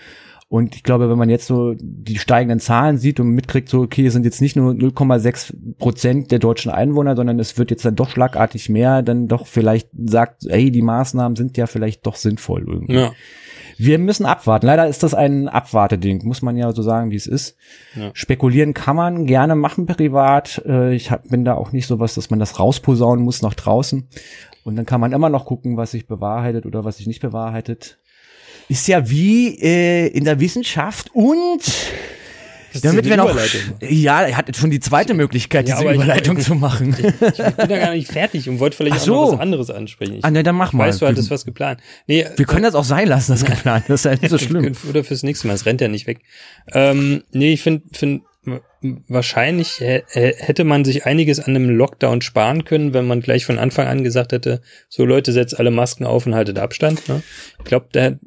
Und ich glaube, wenn man jetzt so die steigenden Zahlen sieht und mitkriegt, so, okay, es sind jetzt nicht nur 0,6 Prozent der deutschen Einwohner, sondern es wird jetzt dann doch schlagartig mehr, dann doch vielleicht sagt, ey, die Maßnahmen sind ja vielleicht doch sinnvoll irgendwie. Ja. Wir müssen abwarten. Leider ist das ein Abwarteding, muss man ja so sagen, wie es ist. Ja. Spekulieren kann man gerne machen privat. Äh, ich hab, bin da auch nicht so was, dass man das rausposaunen muss nach draußen. Und dann kann man immer noch gucken, was sich bewahrheitet oder was sich nicht bewahrheitet ist ja wie äh, in der Wissenschaft und damit wir noch, ja, er hat schon die zweite Möglichkeit, ja, diese Überleitung ich, zu machen. Ich, ich, bin da gar nicht fertig und wollte vielleicht so. auch noch was anderes ansprechen. Ich ah, ne, dann mach mal. Weißt du, hattest was geplant. Nee, wir können das auch sein lassen, das geplant. Das ist ja nicht so schlimm. Oder fürs nächste Mal, es rennt ja nicht weg. Ähm, nee, ich finde, find, wahrscheinlich hätte man sich einiges an einem Lockdown sparen können, wenn man gleich von Anfang an gesagt hätte, so Leute, setzt alle Masken auf und haltet Abstand. Ne? Ich glaube, der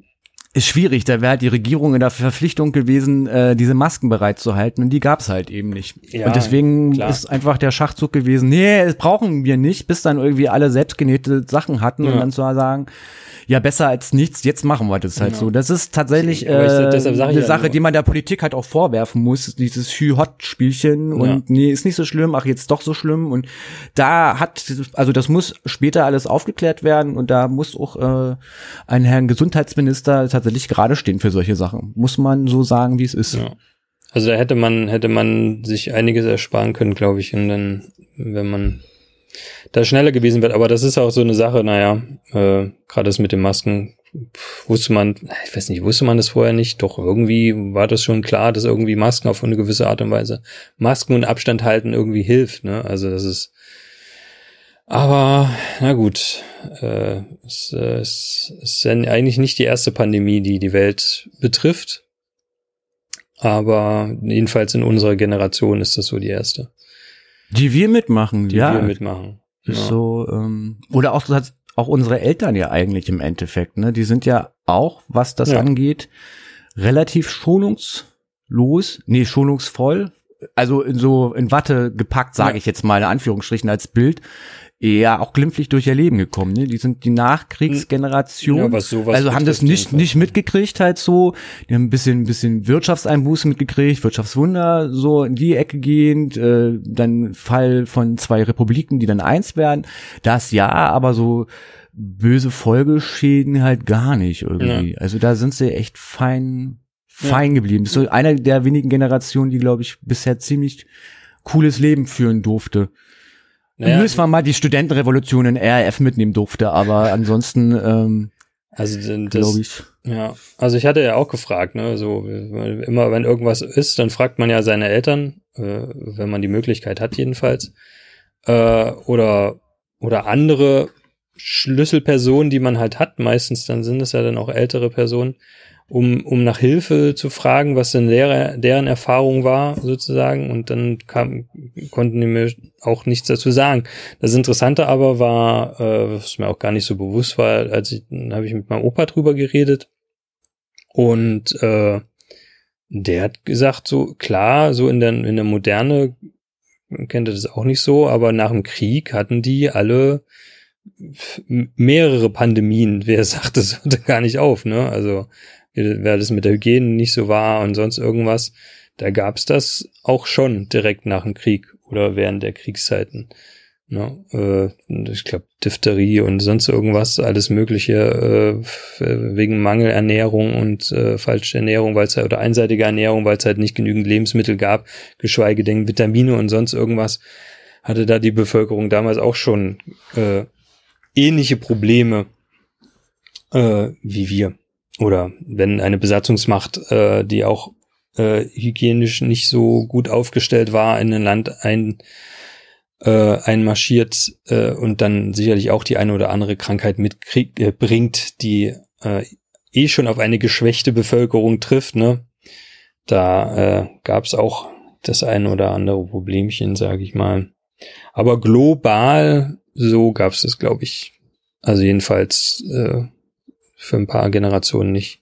ist schwierig. Da wäre halt die Regierung in der Verpflichtung gewesen, äh, diese Masken bereitzuhalten und die gab's halt eben nicht. Ja, und deswegen klar. ist einfach der Schachzug gewesen, nee, das brauchen wir nicht, bis dann irgendwie alle selbstgenähte Sachen hatten ja. und dann zu sagen, ja, besser als nichts, jetzt machen wir das halt genau. so. Das ist tatsächlich äh, eine Sache, ja die man der Politik halt auch vorwerfen muss, dieses Hü-Hot-Spielchen und ja. nee, ist nicht so schlimm, ach, jetzt doch so schlimm und da hat, also das muss später alles aufgeklärt werden und da muss auch äh, ein Herrn Gesundheitsminister tatsächlich gerade stehen für solche Sachen. Muss man so sagen, wie es ist. Ja. Also da hätte man, hätte man sich einiges ersparen können, glaube ich, und dann, wenn man da schneller gewesen wird. Aber das ist auch so eine Sache, naja, äh, gerade das mit den Masken wusste man, ich weiß nicht, wusste man das vorher nicht, doch irgendwie war das schon klar, dass irgendwie Masken auf eine gewisse Art und Weise, Masken und Abstand halten irgendwie hilft, ne? Also das ist, aber na gut, äh, es, äh, es ist ja eigentlich nicht die erste Pandemie, die die Welt betrifft. aber jedenfalls in unserer Generation ist das so die erste. Die wir mitmachen, die ja. wir mitmachen. Ist so, ähm, oder auch, auch unsere Eltern ja eigentlich im Endeffekt, ne? Die sind ja auch, was das Ja. angeht, relativ schonungslos, nee, schonungsvoll, also in so in Watte gepackt, sage Ja. ich jetzt mal in Anführungsstrichen als Bild, ja auch glimpflich durch ihr Leben gekommen. Ne? Die sind die Nachkriegsgeneration. Ja, was sowas also haben das nicht nicht mitgekriegt halt so. Die haben ein bisschen ein bisschen Wirtschaftseinbußen mitgekriegt, Wirtschaftswunder so in die Ecke gehend. Äh, dann Fall von zwei Republiken, die dann eins werden. Das ja, aber so böse Folgeschäden halt gar nicht irgendwie. Also da sind sie echt fein fein geblieben. Das ist so einer der wenigen Generationen, die glaube ich bisher ziemlich cooles Leben führen durfte. Naja, Naja, man mal die Studentenrevolution in RAF mitnehmen durfte, aber ansonsten ähm, also glaube ich. Ja, also ich hatte ja auch gefragt, ne, so immer wenn irgendwas ist, dann fragt man ja seine Eltern, äh, wenn man die Möglichkeit hat jedenfalls, äh, oder oder andere Schlüsselpersonen, die man halt hat. Meistens dann sind es ja dann auch ältere Personen, um um nach Hilfe zu fragen, was denn deren, deren Erfahrung war sozusagen. Und dann kam, konnten die mir auch nichts dazu sagen. Das Interessante aber war, äh, was mir auch gar nicht so bewusst war, als ich, habe ich mit meinem Opa drüber geredet und äh, der hat gesagt, so klar, so in der in der Moderne kennt das auch nicht so, aber nach dem Krieg hatten die alle mehrere Pandemien. Wer sagt, das hörte gar nicht auf, ne? Also wer das mit der Hygiene nicht so war und sonst irgendwas, da gab's das auch schon direkt nach dem Krieg oder während der Kriegszeiten. Ne? Äh, ich glaube, Diphtherie und sonst irgendwas, alles Mögliche äh, wegen Mangelernährung und äh, falsche Ernährung, weil es halt, oder einseitige Ernährung, weil es halt nicht genügend Lebensmittel gab, geschweige denn Vitamine und sonst irgendwas, hatte da die Bevölkerung damals auch schon äh, ähnliche Probleme äh, wie wir. Oder wenn eine Besatzungsmacht, äh, die auch äh, hygienisch nicht so gut aufgestellt war, in ein Land ein, äh, einmarschiert äh, und dann sicherlich auch die eine oder andere Krankheit mitkriegt, äh, bringt, die äh, eh schon auf eine geschwächte Bevölkerung trifft, ne? Da äh, gab es auch das eine oder andere Problemchen, sage ich mal. Aber global, so gab es das, glaube ich, also jedenfalls äh, für ein paar Generationen nicht.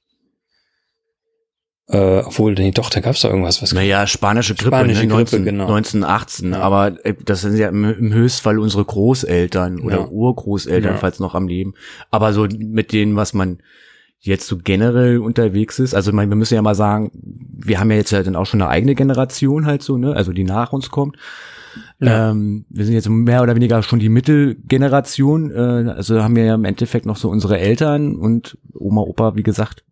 Äh, obwohl, nee, doch, da gab es doch irgendwas, was Naja, spanische Grippe, Spanische ne, Grippe, 19, genau. 1918. Ja. Aber äh, das sind ja im, im Höchstfall unsere Großeltern oder Ja. Urgroßeltern, Ja. falls noch am Leben. Aber so mit denen, was man jetzt so generell unterwegs ist. Also meine, wir müssen ja mal sagen, wir haben ja jetzt ja dann auch schon eine eigene Generation halt so, ne? Also die nach uns kommt. Ja. Ähm, wir sind jetzt mehr oder weniger schon die Mittelgeneration. Äh, also haben wir ja im Endeffekt noch so unsere Eltern und Oma, Opa, wie gesagt,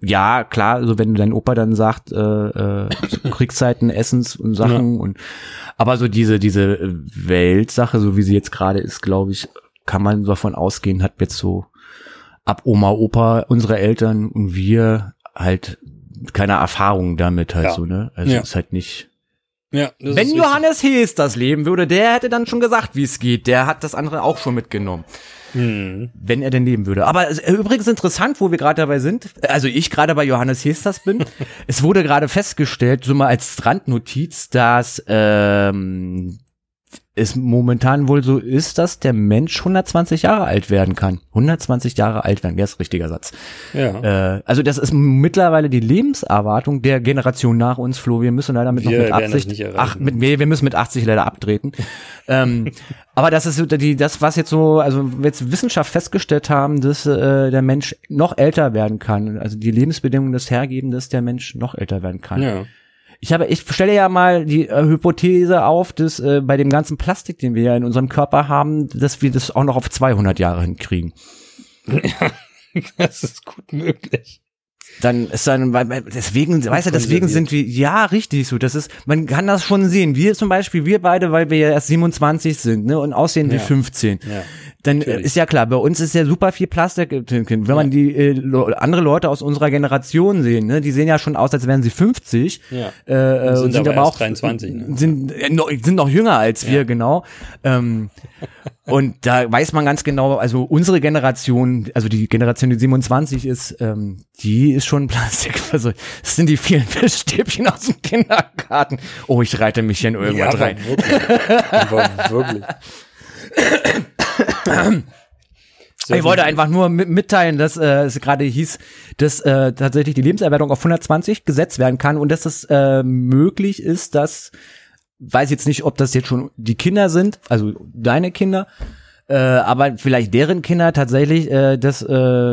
ja, klar, also wenn dein Opa dann sagt, äh, äh, Kriegszeiten, Essens und Sachen und aber so diese, diese Weltsache, so wie sie jetzt gerade ist, glaube ich, kann man davon ausgehen, hat jetzt so ab Oma, Opa, unsere Eltern und wir halt keine Erfahrung damit halt Ja. so, ne? Also Ja. ist halt nicht. Ja, Wenn Johannes Hees das leben würde, der hätte dann schon gesagt, wie es geht. Der hat das andere auch schon mitgenommen. Hm. Wenn er denn leben würde. Aber äh, übrigens interessant, wo wir gerade dabei sind, also ich gerade bei Johannes Hesters bin, es wurde gerade festgestellt, so mal als Randnotiz, dass ähm, es momentan wohl so ist, dass der Mensch 120 Jahre alt werden kann. 120 Jahre alt werden, der ist ein richtiger Satz. Ja. Äh, also das ist mittlerweile die Lebenserwartung der Generation nach uns, Flo. Wir müssen leider mit noch Wir mit werden das 80, nicht erreichen. ach, mit, wir, wir müssen mit 80 leider abtreten. ähm, aber das ist so die, das, was jetzt so, also jetzt Wissenschaft festgestellt haben, dass äh, der Mensch noch älter werden kann. Also die Lebensbedingungen das hergeben, dass der Mensch noch älter werden kann. ja. Ich habe, ich stelle ja mal die äh, Hypothese auf, dass äh, bei dem ganzen Plastik, den wir ja in unserem Körper haben, dass wir das auch noch auf 200 Jahre hinkriegen. Das ist gut möglich. Dann ist dann, deswegen, weißt du, deswegen sind wir, ja, richtig so, das ist, man kann das schon sehen. Wir zum Beispiel, wir beide, weil wir ja erst 27 sind, ne, und aussehen wie Ja. 15. Ja. Dann natürlich. ist ja klar, bei uns ist ja super viel Plastik äh. Wenn man die äh, andere Leute aus unserer Generation sehen, ne, die sehen ja schon aus, als wären sie 50. Ja. Äh, äh, Sind und aber erst 23, ne? Sind, äh, noch, sind noch jünger als wir, Ja. genau. Ähm, Und da weiß man ganz genau, also unsere Generation, also die Generation, die 27 ist, ähm, die ist schon Plastik. Also das sind die vielen Fischstäbchen aus dem Kindergarten. Oh, ich reite mich hier in irgendwas aber rein. Wirklich. Aber wirklich. Ich wollte einfach nur mit- mitteilen, dass äh, es gerade hieß, dass äh, tatsächlich die Lebenserwartung auf 120 gesetzt werden kann und dass es äh, möglich ist, dass weiß jetzt nicht, ob das jetzt schon die Kinder sind, also deine Kinder, äh, aber vielleicht deren Kinder tatsächlich, äh, dass äh,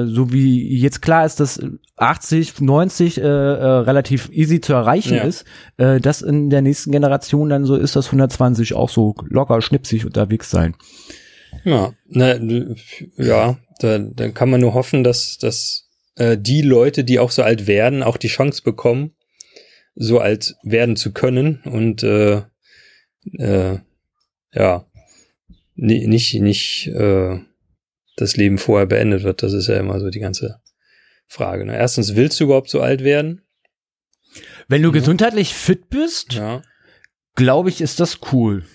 so wie jetzt klar ist, dass 80, 90 äh, äh, relativ easy zu erreichen Ja. ist, äh, dass in der nächsten Generation dann so ist, dass 120 auch so locker schnipsig unterwegs sein. Ja, na, ja, da, da kann man nur hoffen, dass, dass äh, die Leute, die auch so alt werden, auch die Chance bekommen, so alt werden zu können und äh, äh, ja, ni- nicht, nicht äh, das Leben vorher beendet wird. Das ist ja immer so die ganze Frage. Ne? Erstens, willst du überhaupt so alt werden? Wenn du Ja. gesundheitlich fit bist, Ja. glaube ich, ist das cool.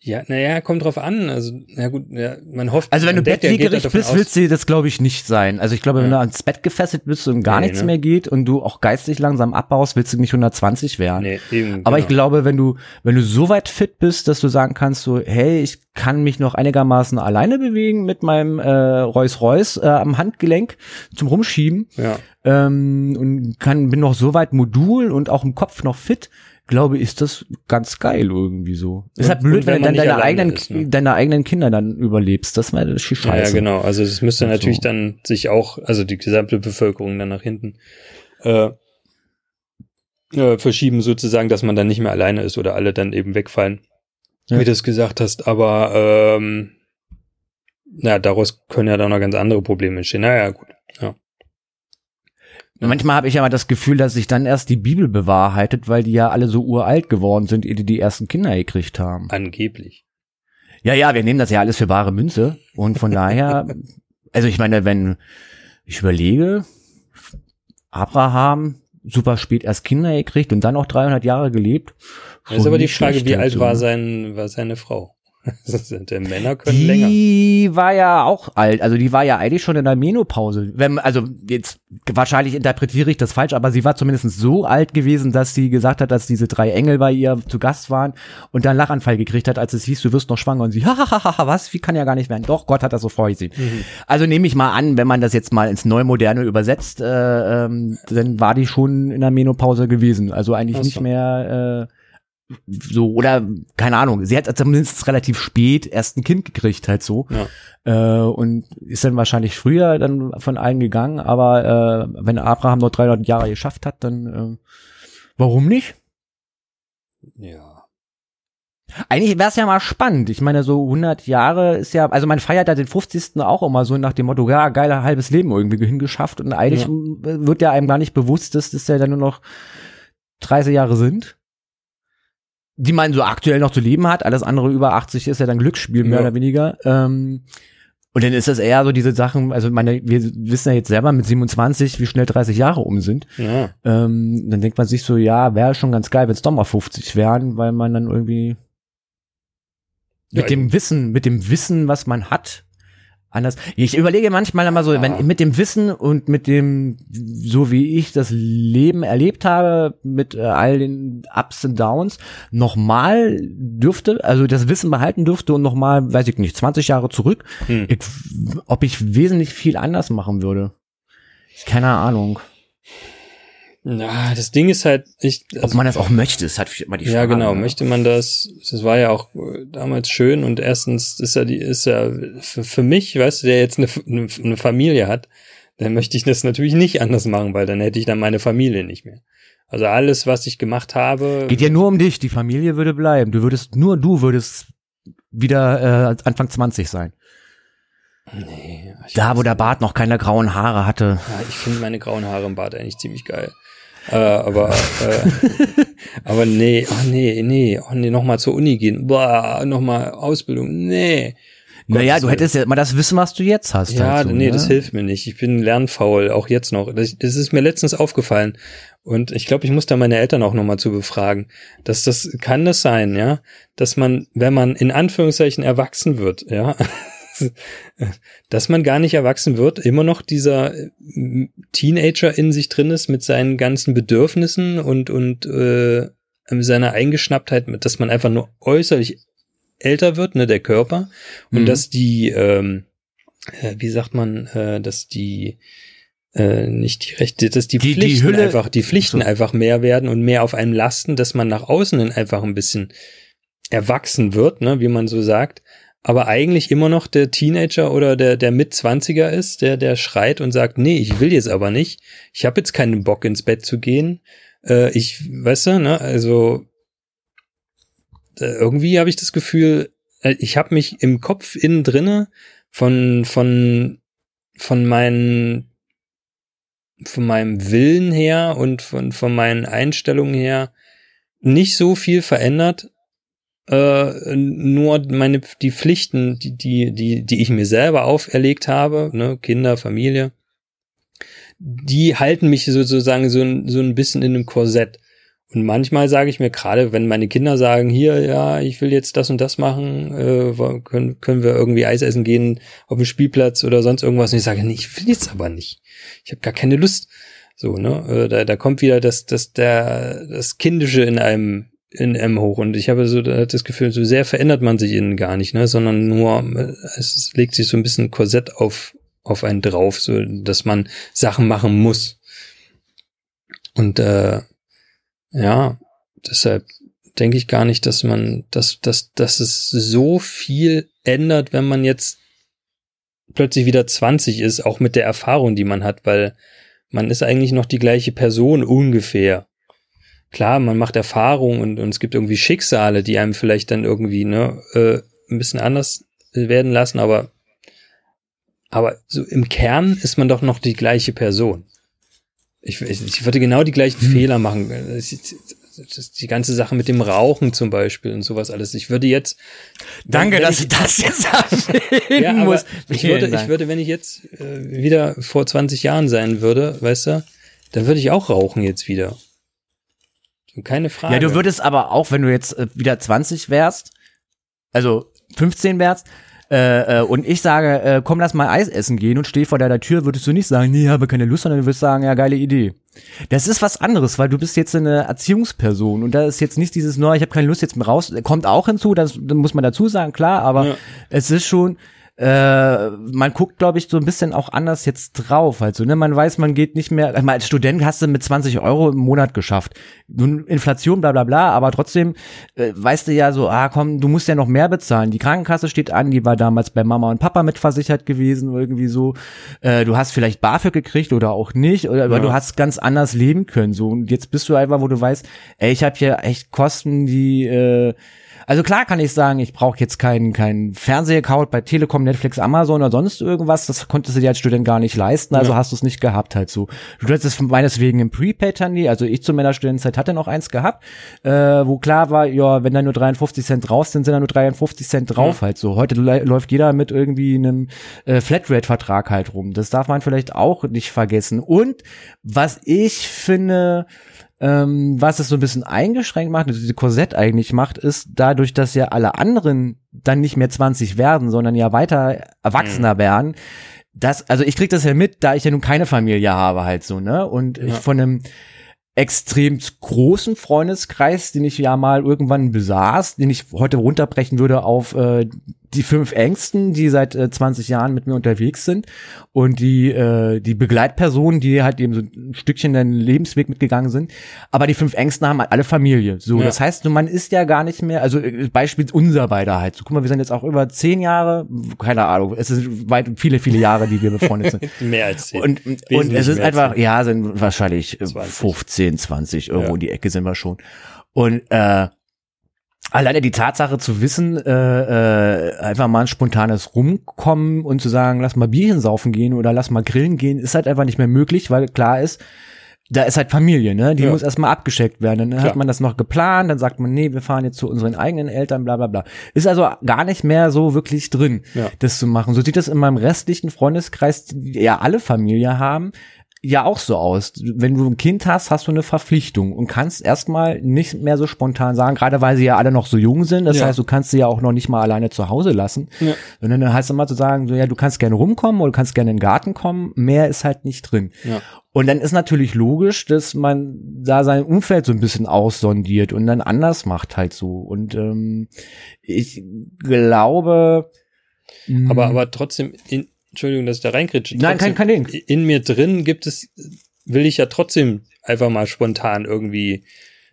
Ja, naja, kommt drauf an. Also, na gut, ja, man hofft. Also wenn du bettlägerig bist, willst du das glaube ich nicht sein. Also ich glaube, wenn Ja. du ans Bett gefesselt bist und gar Nee, nichts ne? mehr geht und du auch geistig langsam abbaust, willst du nicht 120 werden. Nee, eben, Aber ich genau. glaube, wenn du, wenn du so weit fit bist, dass du sagen kannst, so, hey, ich kann mich noch einigermaßen alleine bewegen mit meinem äh, Reus Reus äh, am Handgelenk zum Rumschieben Ja. ähm, und kann, bin noch so weit modul und auch im Kopf noch fit, glaube ist das ganz geil irgendwie so. Ist Und- halt blöd, wenn, wenn du dann deine eigenen, ist, ne? deine eigenen Kinder dann überlebst. Das wäre das ist Ja, scheiße. ja, genau. Also das müsste Und natürlich dann sich auch, also die gesamte Bevölkerung dann nach hinten äh, äh, verschieben sozusagen, dass man dann nicht mehr alleine ist oder alle dann eben wegfallen, Ja. wie du es gesagt hast. Aber ähm, na, daraus können ja dann noch ganz andere Probleme entstehen. Naja, gut. Ja. Manchmal habe ich ja mal das Gefühl, dass sich dann erst die Bibel bewahrheitet, weil die ja alle so uralt geworden sind, ehe die die ersten Kinder gekriegt haben. Angeblich. Ja, ja, wir nehmen das ja alles für bare Münze. Und von daher, also ich meine, wenn ich überlege, Abraham super spät erst Kinder gekriegt und dann noch 300 Jahre gelebt. Das ist aber die Frage, wie alt war ne? sein, war seine Frau? Das sind der Männer können länger. Die war ja auch alt, also die war ja eigentlich schon in der Menopause. Wenn, also jetzt wahrscheinlich interpretiere ich das falsch, aber sie war zumindest so alt gewesen, dass sie gesagt hat, dass diese drei Engel bei ihr zu Gast waren und dann Lachanfall gekriegt hat, als es hieß, du wirst noch schwanger und sie, hahaha, was, wie kann ja gar nicht werden. Doch, Gott hat das so vorgesehen. Mhm. Also nehme ich mal an, wenn man das jetzt mal ins Neumoderne übersetzt, äh, ähm, dann war die schon in der Menopause gewesen. Also eigentlich so. nicht mehr äh, so, oder keine Ahnung, sie hat zumindest relativ spät erst ein Kind gekriegt, halt so. Ja. Äh, und ist dann wahrscheinlich früher dann von allen gegangen, aber äh, wenn Abraham noch 300 Jahre geschafft hat, dann äh, warum nicht? Ja. Eigentlich wäre es ja mal spannend. Ich meine, so 100 Jahre ist ja, also man feiert ja den 50. auch immer so nach dem Motto, ja, geiler halbes Leben irgendwie hingeschafft und eigentlich Ja. wird ja einem gar nicht bewusst, dass das ja dann nur noch 30 Jahre sind, die man so aktuell noch zu leben hat. Alles andere über 80 ist ja dann Glücksspiel, mehr Ja. oder weniger. Ähm, und dann ist das eher so diese Sachen, also meine, wir wissen ja jetzt selber mit 27, wie schnell 30 Jahre um sind. Ja. Ähm, dann denkt man sich so, ja, wäre schon ganz geil, wenn es doch mal 50 wären, weil man dann irgendwie mit Ja, dem Wissen, mit dem Wissen, was man hat, anders. Ich überlege manchmal immer so, wenn mit dem Wissen und mit dem, so wie ich das Leben erlebt habe, mit äh, all den Ups und Downs, nochmal dürfte, also das Wissen behalten dürfte und nochmal, weiß ich nicht, 20 Jahre zurück, Hm. ich, ob ich wesentlich viel anders machen würde. Keine Ahnung. Na, das Ding ist halt, ich, Ob man das auch möchte, ist halt immer die Frage. ja, genau. ne? Möchte man das? Das war ja auch äh, damals schön und erstens ist ja die, ist ja für, für mich, weißt du, der jetzt eine, eine, eine Familie hat, dann möchte ich das natürlich nicht anders machen, weil dann hätte ich dann meine Familie nicht mehr. Also alles, was ich gemacht habe, Geht ja nur um dich, die Familie würde bleiben. Du würdest, nur du würdest wieder äh, Anfang 20 sein. nee, Da, wo der. Bart noch keine grauen Haare hatte. Ja, ich finde meine grauen Haare im Bart eigentlich ziemlich geil. Äh, aber, äh, aber nee, oh nee, nee, oh nee, nochmal zur Uni gehen, boah, nochmal Ausbildung, nee. naja, du hättest ja mal das Wissen, was du jetzt hast. Ja, so, nee, ne? das hilft mir nicht. Ich bin lernfaul, auch jetzt noch. Das, das ist mir letztens aufgefallen. Und ich glaube, ich muss da meine Eltern auch nochmal zu befragen. Dass das, kann das sein, ja? Dass man, wenn man in Anführungszeichen erwachsen wird, ja, dass man gar nicht erwachsen wird, immer noch dieser äh, Teenager in sich drin ist mit seinen ganzen Bedürfnissen und, und äh, seiner Eingeschnapptheit, dass man einfach nur äußerlich älter wird, ne, der Körper, und mhm. dass die, ähm, äh, wie sagt man, äh, dass die äh, nicht die Rechte, dass die, die Pflichten die Hülle, einfach, die Pflichten so. einfach mehr werden und mehr auf einem lasten, dass man nach außen hin einfach ein bisschen erwachsen wird, ne, wie man so sagt, aber eigentlich immer noch der Teenager oder der der Mitzwanziger ist, der der schreit und sagt, nee, ich will jetzt aber nicht, ich habe jetzt keinen Bock ins Bett zu gehen, äh, ich, weißt du, ne, also irgendwie habe ich das Gefühl, äh, ich habe mich im Kopf innen drinne von von von meinen von meinem Willen her und von von meinen Einstellungen her nicht so viel verändert, äh, nur meine die Pflichten, die die die die ich mir selber auferlegt habe, ne, Kinder, Familie, die halten mich sozusagen so so ein bisschen in einem Korsett. Und manchmal sage ich mir gerade, wenn meine Kinder sagen, hier, ja, ich will jetzt das und das machen, äh, können, können wir irgendwie Eis essen gehen auf dem Spielplatz oder sonst irgendwas. Und ich sage, nee, ich will jetzt aber nicht. Ich habe gar keine Lust. So, ne? Äh, da, da kommt wieder das, das, der, das Kindische in einem, in einem hoch. Und ich habe so das Gefühl, so sehr verändert man sich innen gar nicht, ne? Sondern nur, es legt sich so ein bisschen Korsett auf, auf einen drauf, so dass man Sachen machen muss. Und äh, ja, deshalb denke ich gar nicht, dass man, dass, dass, dass es so viel ändert, wenn man jetzt plötzlich wieder 20 ist, auch mit der Erfahrung, die man hat, weil man ist eigentlich noch die gleiche Person ungefähr. Klar, man macht Erfahrungen und, und es gibt irgendwie Schicksale, die einem vielleicht dann irgendwie ne, äh, ein bisschen anders werden lassen, aber aber so im Kern ist man doch noch die gleiche Person. Ich, ich, ich würde genau die gleichen hm. Fehler machen. die ganze Sache mit dem Rauchen zum Beispiel und sowas alles. Ich würde jetzt. Danke, dass ich das jetzt sagen ja, muss. Ich würde, ich würde, wenn ich jetzt äh, wieder vor 20 Jahren sein würde, weißt du, dann würde ich auch rauchen jetzt wieder. Keine Frage. Ja, du würdest aber auch, wenn du jetzt äh, wieder 20 wärst, also 15 wärst, äh, äh, und ich sage, äh, komm, lass mal Eis essen gehen und stehe vor deiner Tür, würdest du nicht sagen, nee, habe keine Lust, sondern du würdest sagen, ja, geile Idee. Das ist was anderes, weil du bist jetzt eine Erziehungsperson und da ist jetzt nicht dieses, no, ich habe keine Lust jetzt raus, kommt auch hinzu, das, das muss man dazu sagen, klar, aber ja. es ist schon, äh, man guckt, glaube ich, so ein bisschen auch anders jetzt drauf. Also, ne, man weiß, man geht nicht mehr, als Student hast du mit 20 Euro im Monat geschafft. Nun, Inflation, bla bla bla, aber trotzdem äh, weißt du ja so, ah komm, du musst ja noch mehr bezahlen. Die Krankenkasse steht an, die war damals bei Mama und Papa mitversichert gewesen, irgendwie so. Äh, du hast vielleicht BAföG gekriegt oder auch nicht, oder aber du hast ganz anders leben können. So, und jetzt bist du einfach, wo du weißt, ey, ich habe hier echt Kosten, die äh, also klar kann ich sagen, ich brauche jetzt keinen keinen Fernsehaccount bei Telekom, Netflix, Amazon oder sonst irgendwas. Das konntest du dir als Student gar nicht leisten, also ja. hast du es nicht gehabt halt so. Du hättest meineswegen im Prepaid-Handy, also ich zu meiner Studentenzeit hatte noch eins gehabt, äh, wo klar war, ja, wenn da nur 53 Cent drauf sind, sind da nur 53 Cent drauf ja. halt so. Heute läuft jeder mit irgendwie einem äh, Flatrate-Vertrag halt rum. Das darf man vielleicht auch nicht vergessen. Und was ich finde, ähm, was es so ein bisschen eingeschränkt macht, also diese Korsett eigentlich macht, ist dadurch, dass ja alle anderen dann nicht mehr 20 werden, sondern ja weiter Erwachsener mhm. werden. Das, also ich krieg das ja mit, da ich ja nun keine Familie habe halt so, ne? Und ja. ich von einem extrem großen Freundeskreis, den ich ja mal irgendwann besaß, den ich heute runterbrechen würde auf äh, die fünf Ängsten, die seit äh, 20 Jahren mit mir unterwegs sind und die äh, die Begleitpersonen, die halt eben so ein Stückchen den Lebensweg mitgegangen sind. Aber die fünf Ängsten haben halt alle Familie. So, ja. das heißt, man ist ja gar nicht mehr, also äh, Beispiel unser beider halt. So, guck mal, wir sind jetzt auch über zehn Jahre, keine Ahnung, es ist weit viele viele Jahre, die wir befreundet sind. mehr als zehn. Und, und es ist einfach, ja, sind wahrscheinlich 20. 15, 20 Euro ja. in die Ecke sind wir schon. Und äh, alleine die Tatsache zu wissen, äh, äh, einfach mal ein spontanes Rumkommen und zu sagen, lass mal Bierchen saufen gehen oder lass mal grillen gehen, ist halt einfach nicht mehr möglich, weil klar ist, da ist halt Familie, ne? Die ja. muss erstmal abgescheckt werden. Dann hat man das noch geplant, dann sagt man, nee, wir fahren jetzt zu unseren eigenen Eltern, bla bla bla. Ist also gar nicht mehr so wirklich drin, ja. das zu machen. So sieht das in meinem restlichen Freundeskreis, die ja alle Familie haben, ja auch so aus. Wenn du ein Kind hast, hast du eine Verpflichtung und kannst erstmal nicht mehr so spontan sagen, gerade weil sie ja alle noch so jung sind. Das Ja. heißt, du kannst sie ja auch noch nicht mal alleine zu Hause lassen. Ja. Sondern dann heißt es immer zu sagen, so, ja, du kannst gerne rumkommen oder du kannst gerne in den Garten kommen. Mehr ist halt nicht drin. Ja. Und dann ist natürlich logisch, dass man da sein Umfeld so ein bisschen aussondiert und dann anders macht halt so. Und ähm, ich glaube, Aber, mh, aber trotzdem, in, Entschuldigung, dass ich da reinkritsche. Nein, kein- trotzdem, kein Ding. In mir drin gibt es, will ich ja trotzdem einfach mal spontan irgendwie.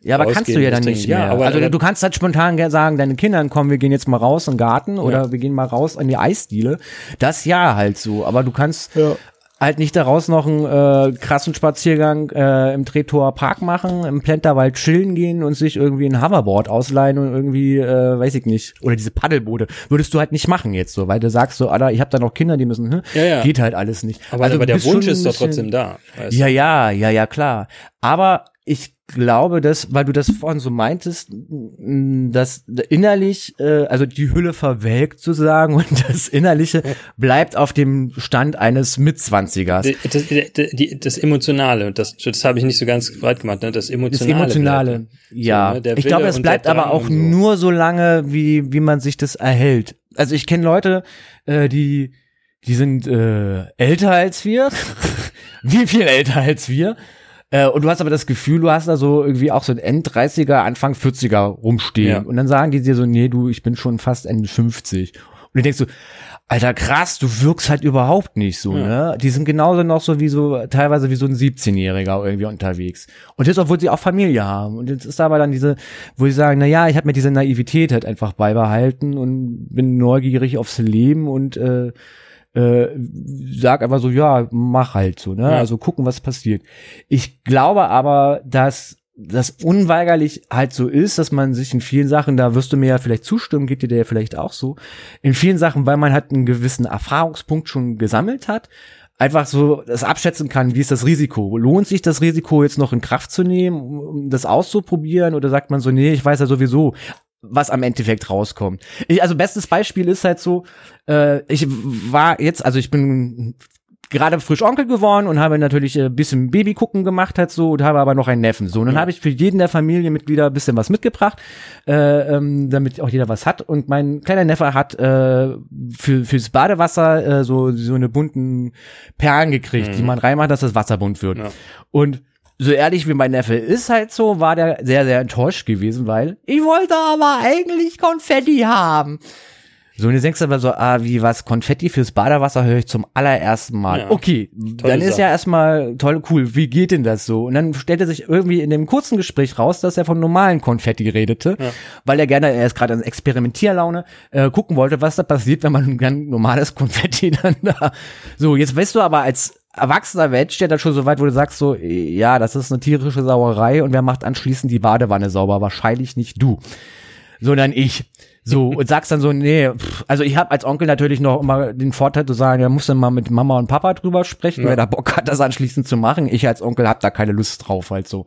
Ja, aber kannst du ja dann nicht trinken. mehr. Ja, aber- also aber- du kannst halt spontan ge- sagen, deine Kindern kommen, wir gehen jetzt mal raus in den Garten oder wir gehen mal raus in die Eisdiele. Das ja halt so, aber du kannst halt nicht daraus noch einen äh, krassen Spaziergang äh, im Treptower Park machen, im Plenterwald chillen gehen und sich irgendwie ein Hoverboard ausleihen und irgendwie, äh, weiß ich nicht, oder diese Paddelboote. Würdest du halt nicht machen jetzt so, weil du sagst so, Alter, ich habe da noch Kinder, die müssen, hm, Ja, ja. geht halt alles nicht. Aber, Also aber der Wunsch ist doch trotzdem da. Weißt ja, ja, ja, ja, klar. Aber ich glaube, dass, weil du das vorhin so meintest, dass innerlich, äh, also die Hülle verwelkt sozusagen und das Innerliche bleibt auf dem Stand eines Mitzwanzigers. Das, das, das Emotionale, und das, das habe ich nicht so ganz weit gemacht, ne? das Das Emotionale. Emotionale, bleibt. ja. So, ne, ich glaube, es bleibt aber auch so. nur so lange, wie, wie man sich das erhält. Also ich kenne Leute, äh, die, die sind äh, älter als wir, wie viel älter als wir. Äh, und du hast aber das Gefühl, du hast da so irgendwie auch so ein End-30er, Anfang 40er rumstehen. Ja. Und dann sagen die dir so, nee, du, ich bin schon fast Ende 50. Und du denkst so, Alter, krass, du wirkst halt überhaupt nicht so, Ja. ne? Die sind genauso noch so wie so, teilweise wie so ein 17-Jähriger irgendwie unterwegs. Und das, obwohl sie auch Familie haben. Und jetzt ist aber dann diese, wo sie sagen, na ja, ich habe mir diese Naivität halt einfach beibehalten und bin neugierig aufs Leben und äh, äh, sag einfach so, ja, mach halt so, ne? Ja. Also gucken, was passiert. Ich glaube aber, dass das unweigerlich halt so ist, dass man sich in vielen Sachen, da wirst du mir ja vielleicht zustimmen, geht dir der ja vielleicht auch so, in vielen Sachen, weil man halt einen gewissen Erfahrungspunkt schon gesammelt hat, einfach so das abschätzen kann, wie ist das Risiko? Lohnt sich das Risiko jetzt noch in Kraft zu nehmen, um das auszuprobieren oder sagt man so, nee, ich weiß ja sowieso, was am Endeffekt rauskommt. Ich, also bestes Beispiel ist halt so, äh, ich war jetzt, also ich bin gerade frisch Onkel geworden und habe natürlich ein bisschen Babygucken gemacht halt so und habe aber noch einen Neffen. So und dann habe ich für jeden der Familienmitglieder ein bisschen was mitgebracht äh, ähm, damit auch jeder was hat. Und mein kleiner Neffe hat äh, für fürs Badewasser äh, so so eine bunten Perlen gekriegt die man reinmacht dass das Wasser bunt wird. Ja. und so ehrlich wie mein Neffe ist halt so, war der sehr, sehr enttäuscht gewesen, weil ich wollte aber eigentlich Konfetti haben. So, und jetzt denkst du aber so, ah, wie was, Konfetti fürs Badewasser höre ich zum allerersten Mal. Ja. Okay, dann ist Sache. ja erstmal toll, cool, wie geht denn das so? Und dann stellte sich irgendwie in dem kurzen Gespräch raus, dass er von normalen Konfetti redete, Ja. weil er gerne, er ist gerade in Experimentierlaune, äh, gucken wollte, was da passiert, wenn man ein normales Konfetti dann da. So, jetzt weißt du aber als erwachsener Mensch, der dann schon so weit, wo du sagst so, ja, das ist eine tierische Sauerei und wer macht anschließend die Badewanne sauber? Wahrscheinlich nicht du sondern ich. So, und sagst dann so, nee, pff, also ich habe als Onkel natürlich noch immer den Vorteil zu sagen, ja, muss dann mal mit Mama und Papa drüber sprechen, Ja. wer da Bock hat, das anschließend zu machen. Ich als Onkel hab da keine Lust drauf, halt so.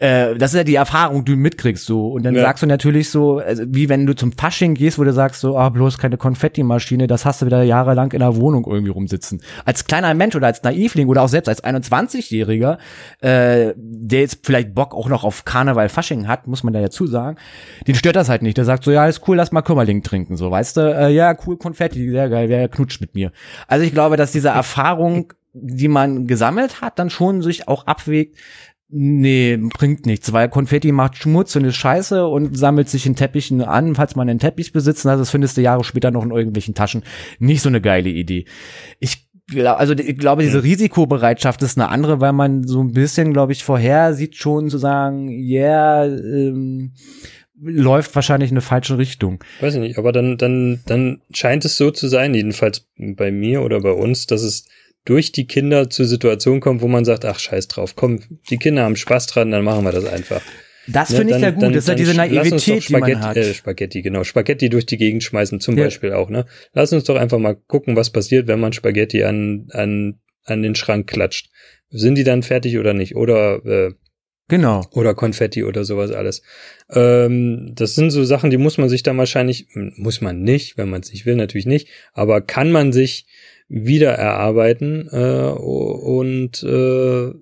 Äh, das ist ja die Erfahrung, die du mitkriegst so. Und dann Ja. sagst du natürlich so, also, wie wenn du zum Fasching gehst, wo du sagst so, ah, bloß keine Konfettimaschine, das hast du wieder jahrelang in der Wohnung irgendwie rumsitzen. Als kleiner Mensch oder als Naivling oder auch selbst als 21-Jähriger, äh, der jetzt vielleicht Bock auch noch auf Karneval Fasching hat, muss man da ja zu sagen, den stört das halt nicht. Der sagt so, ja, ist cool, lass mal Kümmerling trinken, so, weißt du, äh, ja, cool, Konfetti, sehr geil, wer knutscht mit mir. Also ich glaube, dass diese Erfahrung, die man gesammelt hat, dann schon sich auch abwägt, Nee, bringt nichts, weil Konfetti macht Schmutz und ist scheiße und sammelt sich in Teppichen an, falls man einen Teppich besitzt, also das findest du Jahre später noch in irgendwelchen Taschen. Nicht so eine geile Idee. Ich glaube, also ich glaube, diese Risikobereitschaft ist eine andere, weil man so ein bisschen, glaube ich, vorher sieht schon zu sagen, yeah, ähm, läuft wahrscheinlich in eine falsche Richtung. Weiß ich nicht, aber dann, dann, dann scheint es so zu sein, jedenfalls bei mir oder bei uns, dass es durch die Kinder zur Situation kommt, wo man sagt, ach scheiß drauf, komm, die Kinder haben Spaß dran, dann machen wir das einfach. Das Ne, finde ich ja gut, dann- das ist ja diese Naivität, die man Spaghetti, hat. Äh, Spaghetti, genau, Spaghetti durch die Gegend schmeißen zum Ja. Beispiel auch, ne? Lass uns doch einfach mal gucken, was passiert, wenn man Spaghetti an, an, an den Schrank klatscht. Sind die dann fertig oder nicht? Oder, äh, Genau. oder Konfetti oder sowas alles. Ähm, das sind so Sachen, die muss man sich dann wahrscheinlich, muss man nicht, wenn man es nicht will, natürlich nicht, aber kann man sich wieder erarbeiten äh, und äh,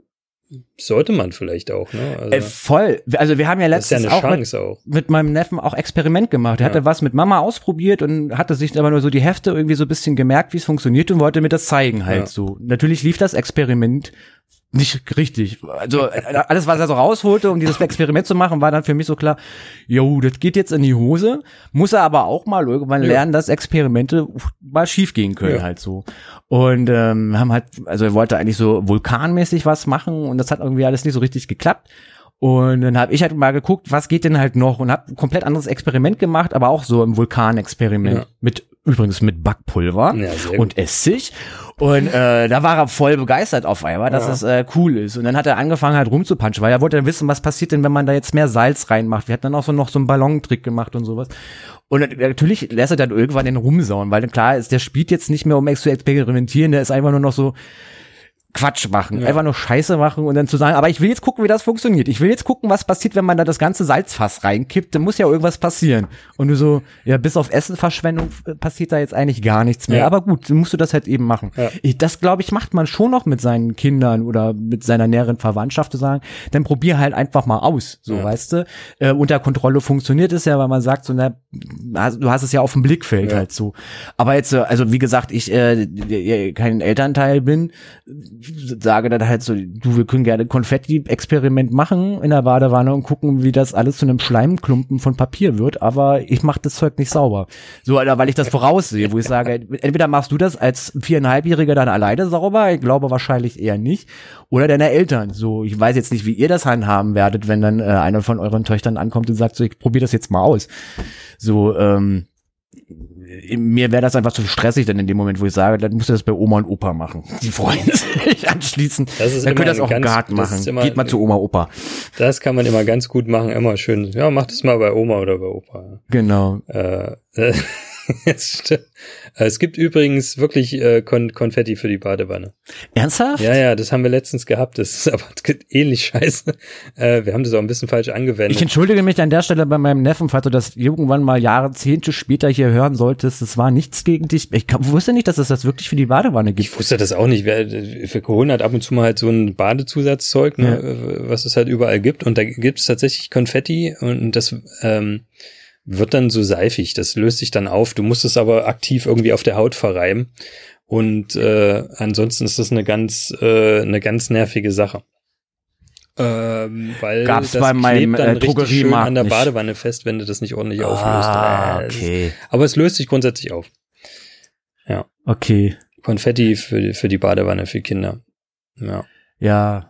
sollte man vielleicht auch, ne? Also, äh, voll. Also wir haben ja letztens ja auch, mit, auch, mit, meinem Neffen auch Experiment gemacht. Er ja. hatte was mit Mama ausprobiert und hatte sich aber nur so die Hefte irgendwie so ein bisschen gemerkt, wie es funktioniert und wollte mir das zeigen halt ja. so. Natürlich lief das Experiment nicht richtig. Also äh, alles, was er so rausholte, um dieses Experiment zu machen, war dann für mich so klar, jo, das geht jetzt in die Hose, muss er aber auch mal irgendwann ja. lernen, dass Experimente mal schief gehen können ja. halt so. Und ähm, haben halt, also er wollte eigentlich so vulkanmäßig was machen und das hat irgendwie alles nicht so richtig geklappt. Und dann habe ich halt mal geguckt, was geht denn halt noch und habe komplett anderes Experiment gemacht, aber auch so im Vulkanexperiment ja. mit übrigens mit Backpulver und Essig. Und äh, da war er voll begeistert auf einmal, dass ja. das äh, cool ist. Und dann hat er angefangen halt rumzupanschen, weil er wollte dann wissen, was passiert denn, wenn man da jetzt mehr Salz reinmacht. Wir hatten dann auch so noch so einen Ballontrick gemacht und sowas. Und natürlich lässt er dann irgendwann den rumsauen, weil klar ist, der spielt jetzt nicht mehr, um zu experimentieren, der ist einfach nur noch so, Quatsch machen, ja. einfach nur Scheiße machen und dann zu sagen, aber ich will jetzt gucken, wie das funktioniert. Ich will jetzt gucken, was passiert, wenn man da das ganze Salzfass reinkippt. Dann muss ja irgendwas passieren. Und du so, ja, bis auf Essenverschwendung äh, passiert da jetzt eigentlich gar nichts mehr. Ja. Aber gut, dann musst du das halt eben machen. Ja. Ich, das, glaube ich, macht man schon noch mit seinen Kindern oder mit seiner näheren Verwandtschaft zu sagen, dann probier halt einfach mal aus, so, weißt du. Äh, unter Kontrolle funktioniert es ja, weil man sagt so, na, du hast es ja auf dem Blickfeld halt so. Aber jetzt, äh, also wie gesagt, ich äh, kein Elternteil bin, sage dann halt so, du, wir können gerne Konfetti-Experiment machen in der Badewanne und gucken, wie das alles zu einem Schleimklumpen von Papier wird, aber ich mache das Zeug nicht sauber. So, weil ich das voraussehe, wo ich sage, entweder machst du das als viereinhalbjähriger dann alleine sauber, ich glaube wahrscheinlich eher nicht, oder deine Eltern. So, ich weiß jetzt nicht, wie ihr das handhaben werdet, wenn dann äh, eine von euren Töchtern ankommt und sagt, so, ich probiere das jetzt mal aus. So, ähm, mir wäre das einfach zu stressig dann in dem Moment, wo ich sage, dann musst du das bei Oma und Opa machen. Die freuen sich anschließen. Das ist dann könnt ihr das auch im Garten machen. Immer, Geht mal zu Oma, Opa. Das kann man immer ganz gut machen, immer schön. Ja, mach das mal bei Oma oder bei Opa. Genau. Äh, äh es gibt übrigens wirklich äh, Kon Konfetti für die Badewanne. Ernsthaft? Ja, ja, das haben wir letztens gehabt. Das ist aber ähnlich scheiße. Äh, wir haben das auch ein bisschen falsch angewendet. Ich entschuldige mich an der Stelle bei meinem Neffen, falls du das irgendwann mal Jahrzehnte später hier hören solltest. Es war nichts gegen dich. Ich wusste nicht, dass es das wirklich für die Badewanne gibt. Ich wusste das auch nicht. Wir, wir holen halt ab und zu mal halt so ein Badezusatzzeug, ne, ja. was es halt überall gibt. Und da gibt es tatsächlich Konfetti und das ähm, wird dann so seifig. Das löst sich dann auf. Du musst es aber aktiv irgendwie auf der Haut verreiben. Und äh, ansonsten ist das eine ganz, äh, eine ganz nervige Sache. Ähm, weil Gab's das bei meinem dann äh, richtig schön an der nicht. Badewanne fest, wenn du das nicht ordentlich ah, auflöst. okay. aber es löst sich grundsätzlich auf. Ja. Okay. Konfetti für, für die Badewanne für Kinder. Ja. Ja,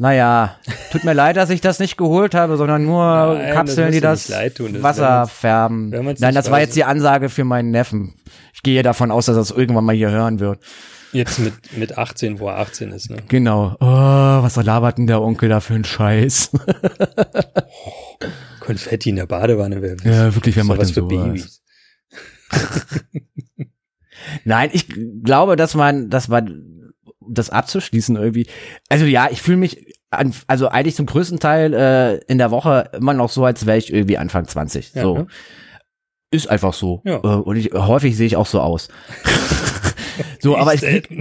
naja, tut mir leid, dass ich das nicht geholt habe, sondern nur Nein, Kapseln, das die das, das Wasser färben. Nein, das war jetzt die Ansage für meinen Neffen. Ich gehe davon aus, dass er es irgendwann mal hier hören wird. Jetzt mit, mit 18, wo er 18 ist, ne? Genau. Oh, was labert denn der Onkel da für einen Scheiß? oh, Konfetti in der Badewanne. Wer, ja, wirklich, wer macht denn für Babys? Nein, ich glaube, dass man, dass man das abzuschließen irgendwie. Also ja, ich fühle mich an, also eigentlich zum größten Teil äh, in der Woche immer noch so, als wäre ich irgendwie Anfang 20. Ja, so. Ne? Ist einfach so. Ja. Äh, und ich, häufig sehe ich auch so aus. so, aber ich krieg,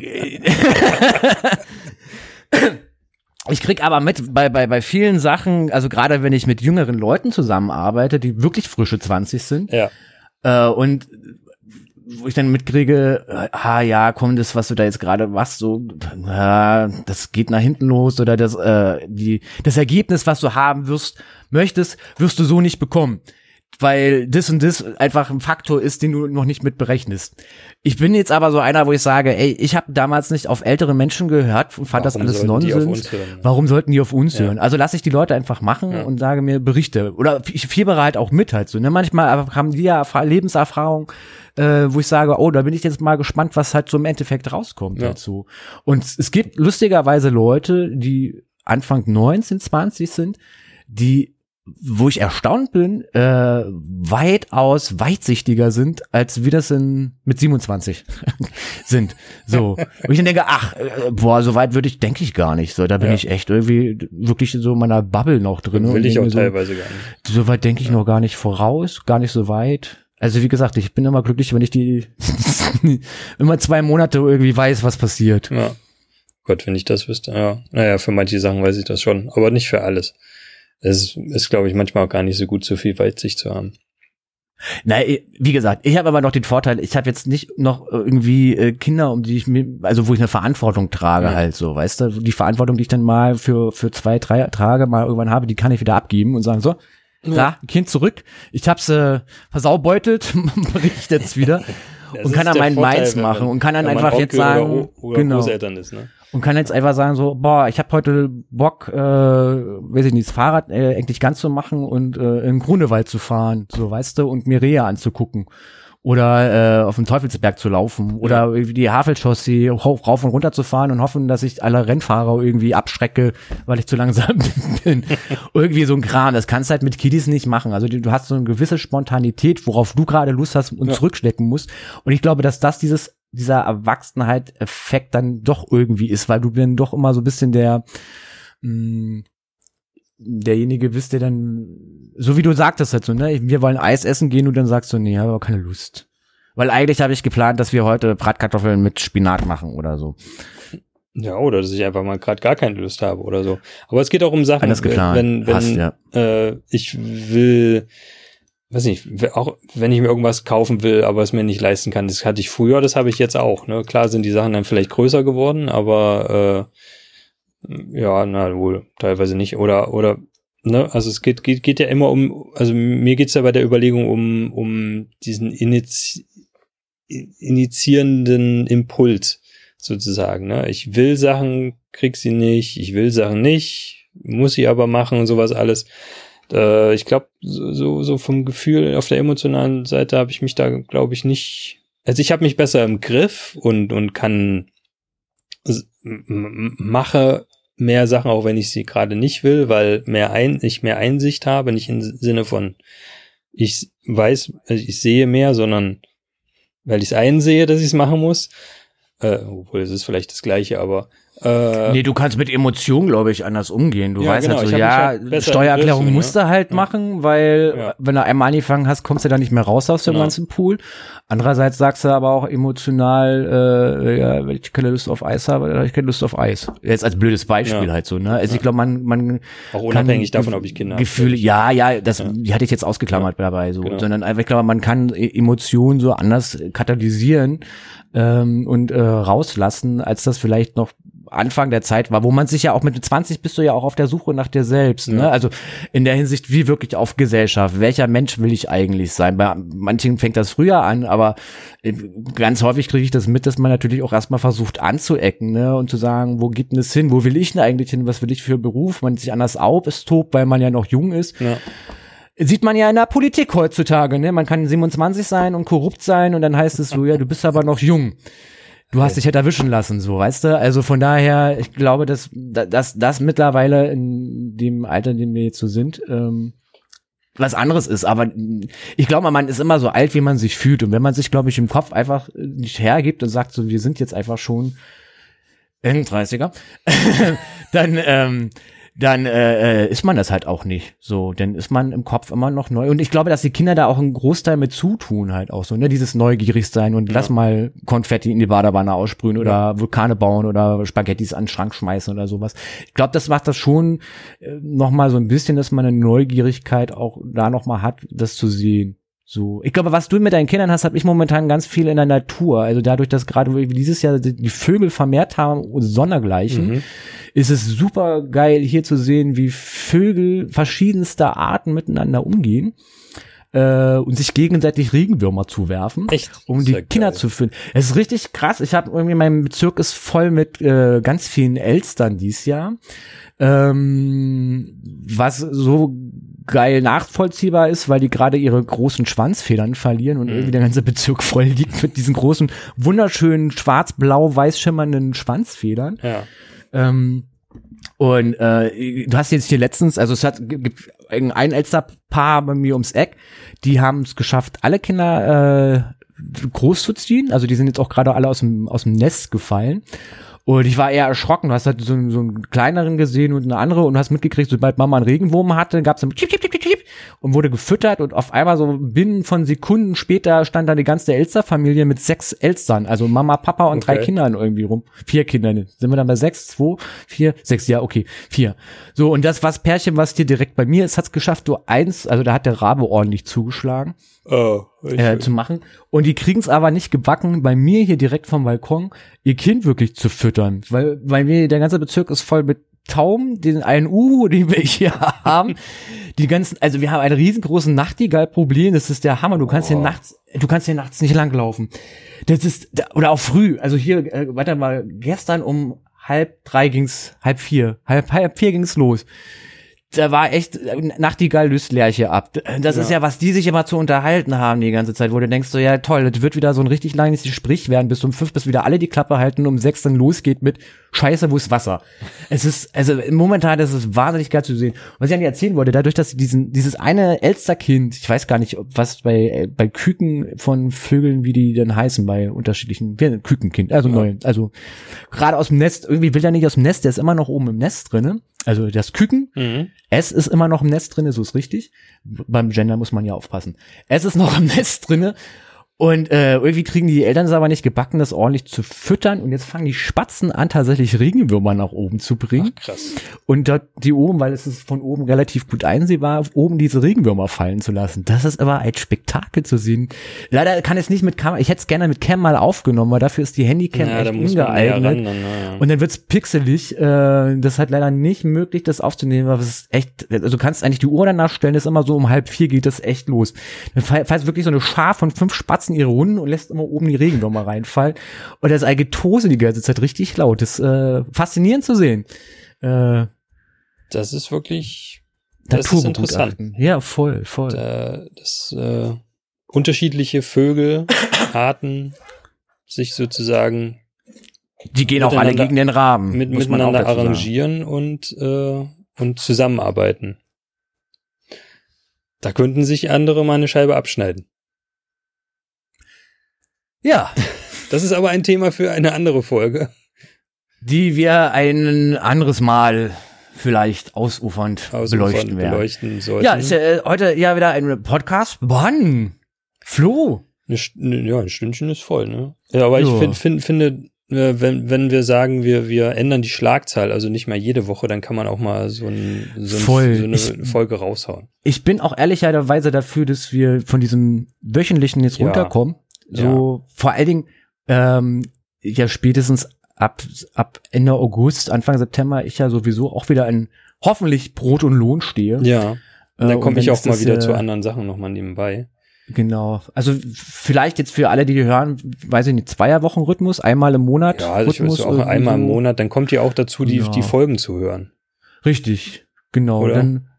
ich krieg aber mit bei, bei, bei vielen Sachen, also gerade wenn ich mit jüngeren Leuten zusammenarbeite, die wirklich frische 20 sind. Ja. Äh, und wo ich dann mitkriege, äh, ah ja, komm, das, was du da jetzt gerade machst, so, äh, das geht nach hinten los oder das, äh, die, das Ergebnis, was du haben wirst, möchtest, wirst du so nicht bekommen weil das und das einfach ein Faktor ist, den du noch nicht mit berechnest. Ich bin jetzt aber so einer, wo ich sage, ey, ich habe damals nicht auf ältere Menschen gehört und fand Warum das alles Nonsens. Warum sollten die auf uns ja. hören? Also lasse ich die Leute einfach machen ja. und sage mir Berichte oder ich fiebere halt auch mit halt so. Ne? Manchmal haben die ja Lebenserfahrung, äh, wo ich sage, oh, da bin ich jetzt mal gespannt, was halt so im Endeffekt rauskommt ja. dazu. Und es gibt lustigerweise Leute, die Anfang 19, 20 sind, die wo ich erstaunt bin, äh, weitaus weitsichtiger sind, als wir das in, mit 27 sind. So. Und ich dann denke, ach, äh, boah, so weit würde ich, denke ich gar nicht. So, da bin ja. ich echt irgendwie wirklich so in meiner Bubble noch drin. Will ich auch so, teilweise gar nicht. So weit denke ich ja. noch gar nicht voraus, gar nicht so weit. Also wie gesagt, ich bin immer glücklich, wenn ich die immer zwei Monate irgendwie weiß, was passiert. Ja. Gott, wenn ich das wüsste, ja. Naja, für manche Sachen weiß ich das schon, aber nicht für alles. Es ist, glaube ich, manchmal auch gar nicht so gut, so viel Weitsicht zu haben. Na, wie gesagt, ich habe aber noch den Vorteil, ich habe jetzt nicht noch irgendwie äh, Kinder, um die ich mir, also wo ich eine Verantwortung trage ja. halt so, weißt du, die Verantwortung, die ich dann mal für für zwei, drei Tage mal irgendwann habe, die kann ich wieder abgeben und sagen so, ja. da, Kind zurück, ich hab's äh, versaubeutelt, bericht jetzt wieder und kann dann meinen Mainz machen und kann dann einfach jetzt sagen, oder, oder genau. Großeltern ist, ne? Und kann jetzt einfach sagen so, boah, ich habe heute Bock, äh, weiß ich nicht, das Fahrrad äh, endlich ganz zu machen und äh, in Grunewald zu fahren, so weißt du, und mir Rehe anzugucken oder äh, auf dem Teufelsberg zu laufen oder ja. die Havelchaussee rauf und runter zu fahren und hoffen, dass ich alle Rennfahrer irgendwie abschrecke, weil ich zu langsam bin. irgendwie so ein Kram. Das kannst du halt mit Kiddies nicht machen. Also du hast so eine gewisse Spontanität, worauf du gerade Lust hast und ja. zurückstecken musst. Und ich glaube, dass das dieses dieser Erwachsenheit-Effekt dann doch irgendwie ist, weil du dann doch immer so ein bisschen der mh, mm, derjenige bist, der dann, so wie du sagtest halt so, ne, wir wollen Eis essen gehen und dann sagst du, nee, habe aber keine Lust. Weil eigentlich habe ich geplant, dass wir heute Bratkartoffeln mit Spinat machen oder so. Ja, oder dass ich einfach mal gerade gar keine Lust habe oder so. Aber es geht auch um Sachen, Alles geplant. wenn, wenn Hast, ja. äh, ich will weiß nicht, auch wenn ich mir irgendwas kaufen will, aber es mir nicht leisten kann, das hatte ich früher, das habe ich jetzt auch. Ne? Klar sind die Sachen dann vielleicht größer geworden, aber äh, ja, na wohl, teilweise nicht. Oder, oder, ne, also es geht, geht, geht ja immer um, also mir geht's ja bei der Überlegung um, um diesen Inizi initiierenden Impuls sozusagen. Ne? Ich will Sachen, krieg sie nicht, ich will Sachen nicht, muss sie aber machen und sowas alles äh, ich glaube, so, so vom Gefühl auf der emotionalen Seite habe ich mich da, glaube ich, nicht. Also ich habe mich besser im Griff und, und kann mache mehr Sachen, auch wenn ich sie gerade nicht will, weil mehr ein, ich mehr Einsicht habe, nicht im Sinne von ich weiß, also ich sehe mehr, sondern weil ich es einsehe, dass ich es machen muss. Äh, obwohl es ist vielleicht das Gleiche, aber äh, nee, du kannst mit Emotionen, glaube ich, anders umgehen. Du ja, weißt genau, halt so, ja, halt Steuererklärung Griff, musst du halt ja. machen, weil ja. wenn du einmal angefangen hast, kommst du da nicht mehr raus aus dem genau. ganzen Pool. Andererseits sagst du aber auch emotional, äh, ja, wenn ich keine Lust auf Eis habe, dann habe ich keine Lust auf Eis. Jetzt als blödes Beispiel halt so, ne? Also ich glaube, man, man auch unabhängig davon, ob ich Kinder habe. Gefühle, ja, ja, das, die hatte ich jetzt ausgeklammert dabei so, genau. sondern einfach, ich glaube, man kann e-, Emotionen so anders katalysieren ähm, und äh, rauslassen, als das vielleicht noch Anfang der Zeit war, wo man sich ja auch mit 20 bist du ja auch auf der Suche nach dir selbst. Ne? Ja. Also in der Hinsicht, wie wirklich auf Gesellschaft. Welcher Mensch will ich eigentlich sein? Bei manchen fängt das früher an, aber äh, ganz häufig kriege ich das mit, dass man natürlich auch erstmal versucht anzuecken ne? und zu sagen, wo geht denn es hin? Wo will ich denn eigentlich hin? Was will ich für Beruf? Man sich anders auf, es tobt, weil man ja noch jung ist. Ja sieht man ja in der Politik heutzutage, ne? Man kann 27 sein und korrupt sein und dann heißt es so, ja, du bist aber noch jung du hast dich halt erwischen lassen, so, weißt du? Also von daher, ich glaube, dass, dass das mittlerweile in dem Alter, in dem wir jetzt so sind, ähm, was anderes ist. Aber ich glaube, man ist immer so alt, wie man sich fühlt. Und wenn man sich, glaube ich, im Kopf einfach nicht hergibt und sagt, so, wir sind jetzt einfach schon in 30er, dann, ähm, dann äh, äh, ist man das halt auch nicht. So, dann ist man im Kopf immer noch neu. Und ich glaube, dass die Kinder da auch einen Großteil mit zutun halt auch so, ne? Dieses neugierig sein und ja. lass mal Konfetti in die Badewanne aussprühen ja. oder Vulkane bauen oder Spaghettis an den Schrank schmeißen oder sowas. Ich glaube, das macht das schon äh, noch mal so ein bisschen, dass man eine Neugierigkeit auch da noch mal hat, das zu sehen. So, ich glaube, was du mit deinen Kindern hast, habe ich momentan ganz viel in der Natur. Also dadurch, dass gerade dieses Jahr die Vögel vermehrt haben, sondergleichen, mhm. ist es super geil hier zu sehen, wie Vögel verschiedenster Arten miteinander umgehen äh, und sich gegenseitig Regenwürmer zuwerfen, Echt? um die Kinder geil. zu führen. Es ist richtig krass. Ich habe irgendwie mein Bezirk ist voll mit äh, ganz vielen Elstern dies Jahr, ähm, was so geil nachvollziehbar ist, weil die gerade ihre großen Schwanzfedern verlieren und mhm. irgendwie der ganze Bezirk voll liegt mit diesen großen, wunderschönen schwarz-blau-weiß schimmernden Schwanzfedern. Ja. Ähm, und äh, du hast jetzt hier letztens, also es hat gibt ein Elsterpaar bei mir ums Eck, die haben es geschafft, alle Kinder äh, groß zu ziehen. Also die sind jetzt auch gerade alle aus dem aus dem Nest gefallen. Und ich war eher erschrocken. Du hast halt so, so einen kleineren gesehen und eine andere und hast mitgekriegt, sobald Mama einen Regenwurm hatte, gab es dann und wurde gefüttert und auf einmal so binnen von Sekunden später stand da die ganze Elster-Familie mit sechs Elstern, also Mama, Papa und okay. drei Kindern irgendwie rum. Vier Kinder. Sind wir dann bei sechs, zwei, vier, sechs, ja, okay, vier. So, und das was Pärchen, was hier direkt bei mir ist, hat's geschafft, du eins, also da hat der Rabe ordentlich zugeschlagen. Oh, äh, zu machen. Und die kriegen es aber nicht gebacken, bei mir hier direkt vom Balkon ihr Kind wirklich zu füttern. Weil, weil mir der ganze Bezirk ist voll mit Tauben, den einen Uhu, den wir hier haben. Die ganzen, also wir haben ein riesengroßes Nachtigall-Problem, das ist der Hammer. Du kannst oh. hier nachts, du kannst hier nachts nicht langlaufen. Das ist, oder auch früh. Also hier, äh, warte mal, gestern um halb drei ging's, halb vier, halb, halb vier ging's los da war echt Nachtigall löst Lerche ab. Das ja. ist ja, was die sich immer zu unterhalten haben die ganze Zeit, wo du denkst so, ja toll, das wird wieder so ein richtig langes Gespräch werden, bis um fünf, bis wieder alle die Klappe halten, um sechs dann losgeht mit Scheiße, wo ist Wasser? Es ist, also momentan ist es wahnsinnig geil zu sehen. Was ich an dir erzählen wollte, dadurch, dass diesen, dieses eine Elsterkind, ich weiß gar nicht, was bei, bei Küken von Vögeln, wie die denn heißen, bei unterschiedlichen, Kükenkind, also ja. neu, also gerade aus dem Nest, irgendwie will er nicht aus dem Nest, der ist immer noch oben im Nest drinne also das Küken, mhm. es ist immer noch im Nest drinne, so ist richtig. Beim Gender muss man ja aufpassen. Es ist noch im Nest drinne und äh, irgendwie kriegen die Eltern es aber nicht gebacken, das ordentlich zu füttern. Und jetzt fangen die Spatzen an, tatsächlich Regenwürmer nach oben zu bringen. Ach, krass. Und dort die oben, weil es ist von oben relativ gut einsehbar, oben diese Regenwürmer fallen zu lassen. Das ist aber ein Spektakel zu sehen. Leider kann es nicht mit Kamera, ich hätte es gerne mit Cam mal aufgenommen, weil dafür ist die Handycam ja, echt ungeeignet. Ran, dann, ja. Und dann wird's pixelig. Äh, das ist halt leider nicht möglich, das aufzunehmen, aber es ist echt, also du kannst eigentlich die Uhr danach stellen, das ist immer so um halb vier geht das echt los. Dann falls wirklich so eine Schar von fünf Spatzen kratzen ihre Runden und lässt immer oben die Regenwürmer reinfallen. Und das Getose die ganze Zeit richtig laut. Das ist äh, faszinierend zu sehen. Äh, das ist wirklich das ist interessant. Ja, voll, voll. Da, dass äh, unterschiedliche Vögel, Arten sich sozusagen die gehen auch alle gegen den Rahmen. Mit, miteinander arrangieren und, äh, und zusammenarbeiten. Da könnten sich andere mal eine Scheibe abschneiden. Ja. Das ist aber ein Thema für eine andere Folge. Die wir ein anderes Mal vielleicht ausufernd, ausufernd beleuchten werden. Beleuchten sollten. Ja, ist ja äh, heute ja wieder ein Podcast. Wann? Flo? Eine, ja, ein Stündchen ist voll, ne? Ja, aber jo. ich find, find, finde, äh, wenn, wenn wir sagen, wir, wir ändern die Schlagzahl, also nicht mehr jede Woche, dann kann man auch mal so, ein, so, ein, so eine ich, Folge raushauen. Ich bin auch ehrlicherweise dafür, dass wir von diesem wöchentlichen jetzt ja. runterkommen. So ja. vor allen Dingen ähm, ja spätestens ab ab Ende August, Anfang September ich ja sowieso auch wieder in hoffentlich Brot und Lohn stehe. Ja. Dann äh, komme ich auch mal wieder äh, zu anderen Sachen nochmal nebenbei. Genau. Also vielleicht jetzt für alle, die, die hören, weiß ich nicht, Zweierwochen-Rhythmus, einmal im Monat. Ja, also Rhythmus ich weiß auch einmal im Monat, dann kommt ihr auch dazu, die, ja. die Folgen zu hören. Richtig, genau. Oder? Dann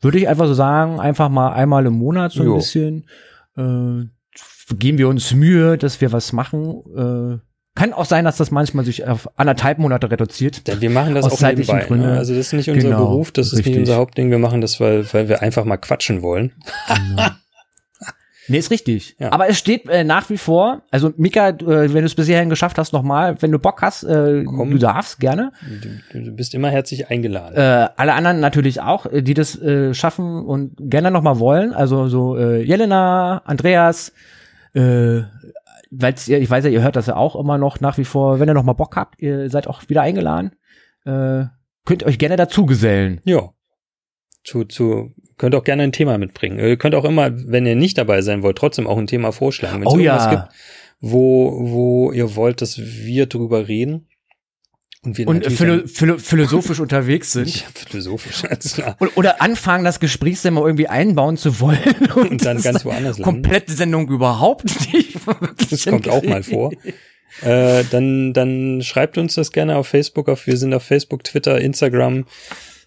würde ich einfach so sagen, einfach mal einmal im Monat so ein jo. bisschen. Äh, geben wir uns Mühe, dass wir was machen. Äh, kann auch sein, dass das manchmal sich auf anderthalb Monate reduziert. Denn wir machen das aus auch nebenbei. Ne? Gründe. Ne? Also das ist nicht unser genau, Beruf, das ist richtig. nicht unser Hauptding. Wir machen das, weil, weil wir einfach mal quatschen wollen. Genau. Nee, ist richtig. Ja. Aber es steht äh, nach wie vor, also Mika, äh, wenn du es bis hierhin geschafft hast, nochmal, wenn du Bock hast, äh, Komm, du darfst gerne. Du, du, bist immer herzlich eingeladen. Äh, alle anderen natürlich auch, äh, die das äh, schaffen und gerne nochmal wollen. Also so äh, Jelena, Andreas, äh, weil ich weiß ja, ihr hört das ja auch immer noch nach wie vor. Wenn ihr noch mal Bock habt, ihr seid auch wieder eingeladen. Äh, könnt ihr euch gerne dazu gesellen. Ja. Zu, zu, könnt auch gerne ein Thema mitbringen. Ihr könnt auch immer, wenn ihr nicht dabei sein wollt, trotzdem auch ein Thema vorschlagen. Wenn es oh, irgendwas ja. gibt, wo, wo ihr wollt, dass wir drüber reden, und, wir und philo philo philosophisch unterwegs sind. Ja, philosophisch, alles klar. Oder anfangen, das Gesprächsthema irgendwie einbauen zu wollen. Und, und dann ganz woanders landen. Komplette Sendung überhaupt nicht. Das kommt auch mal vor. Äh, dann, dann schreibt uns das gerne auf Facebook. Auf, wir sind auf Facebook, Twitter, Instagram,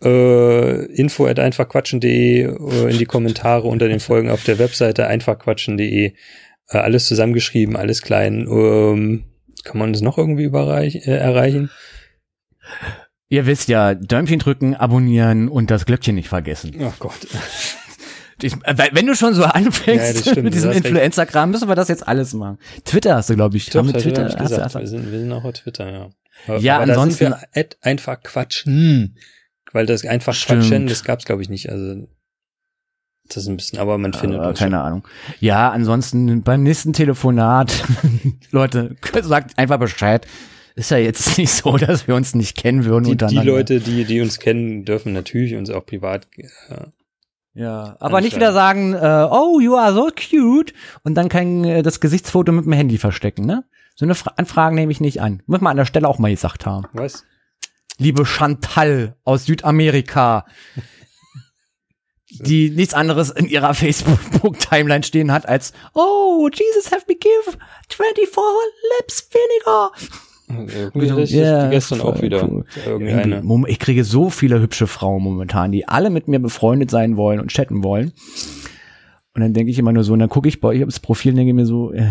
äh, info at einfachquatschen.de äh, in die Kommentare unter den Folgen auf der Webseite einfachquatschen.de. Äh, alles zusammengeschrieben, alles klein. Ähm, kann man das noch irgendwie überreich, äh, erreichen? Ihr wisst ja, Däumchen drücken, abonnieren und das Glöckchen nicht vergessen. Oh Gott. Ich, wenn du schon so anfängst ja, mit diesem Influencer-Kram, müssen wir das jetzt alles machen. Twitter hast du, glaube ich. Doch, Twitter? Hast, hast, hast, wir, sind, wir sind auch auf Twitter, ja. Ja, Aber ansonsten- Da sind wir at einfach quatschen. Weil das einfach Stimmt. quatschen, das gab's glaube ich nicht. Also das ist ein bisschen, aber man findet Äh, uns keine Ahnung. Ja, ansonsten beim nächsten Telefonat, Leute, sagt einfach Bescheid. Ist ja jetzt nicht so, dass wir uns nicht kennen würden Die, die untereinander. Leute, die, die uns kennen, dürfen natürlich uns auch privat. Äh, Ja, aber nicht wieder sagen, äh, oh, you are so cute und dann kein äh, das Gesichtsfoto mit dem Handy verstecken, ne? So eine Fra Anfragen nehme ich nicht an. Muss man an der Stelle auch mal gesagt haben. was? Liebe Chantal aus Südamerika, die nichts anderes in ihrer Facebook-Timeline stehen hat als, oh, Jesus have me give 24 lips vinegar. Irgendwie Ja, das gestern auch wieder. cool. Irgendeine. Ich kriege so viele hübsche Frauen momentan, die alle mit mir befreundet sein wollen und chatten wollen. Und dann denke ich immer nur so, und dann gucke ich bei euch aufs Profil und denke mir so, äh,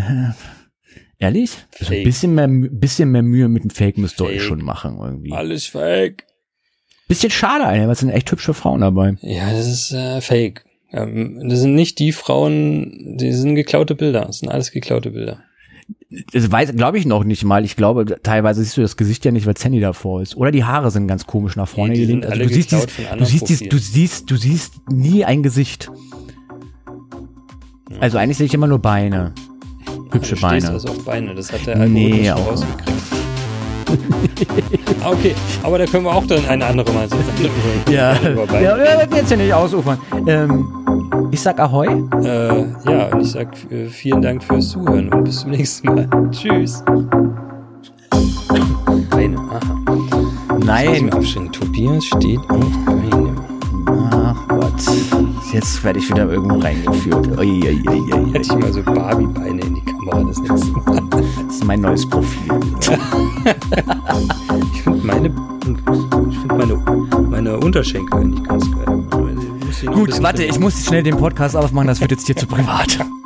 ehrlich? Also ein bisschen mehr, bisschen mehr Mühe mit dem Fake müsst ihr euch schon machen irgendwie. Alles fake. Bisschen schade, Alter, weil es sind echt hübsche Frauen dabei. Ja, das ist äh, fake. Ähm, das sind nicht die Frauen, die sind geklaute Bilder. Das sind alles geklaute Bilder. Das weiß, glaube ich noch nicht mal. Ich glaube, teilweise siehst du das Gesicht ja nicht, weil Sandy davor ist. Oder die Haare sind ganz komisch nach vorne gelehnt. Also du siehst, dies, du siehst, dies, du siehst, du siehst nie ein Gesicht. Also eigentlich sehe ich immer nur Beine. Hübsche du stehst Beine. also auf Beine. Das hat der Nee, Algorithmus schon auch- rausgekriegt. Ah, okay, aber da können wir auch dann eine andere Mal so Ja, ja, ja, wir jetzt ja nicht ausufern. Ähm, ich sag Ahoi. Äh, ja, und ich sag äh, vielen Dank fürs Zuhören und bis zum nächsten Mal. Tschüss. Beine, aha. Lass Nein. Tobias steht auf Beine. Ach Gott. Jetzt werde ich wieder irgendwo reingeführt. Ui, ui, ui, ui. Hätte ich mal so Barbie-Beine in die Kamera das nächste Mal. Das ist mein neues Profil. Ich finde meine, ich finde meine, meine Unterschenkel eigentlich ganz geil. Gut, warte, ich muss schnell den Podcast aufmachen, das wird jetzt hier zu privat.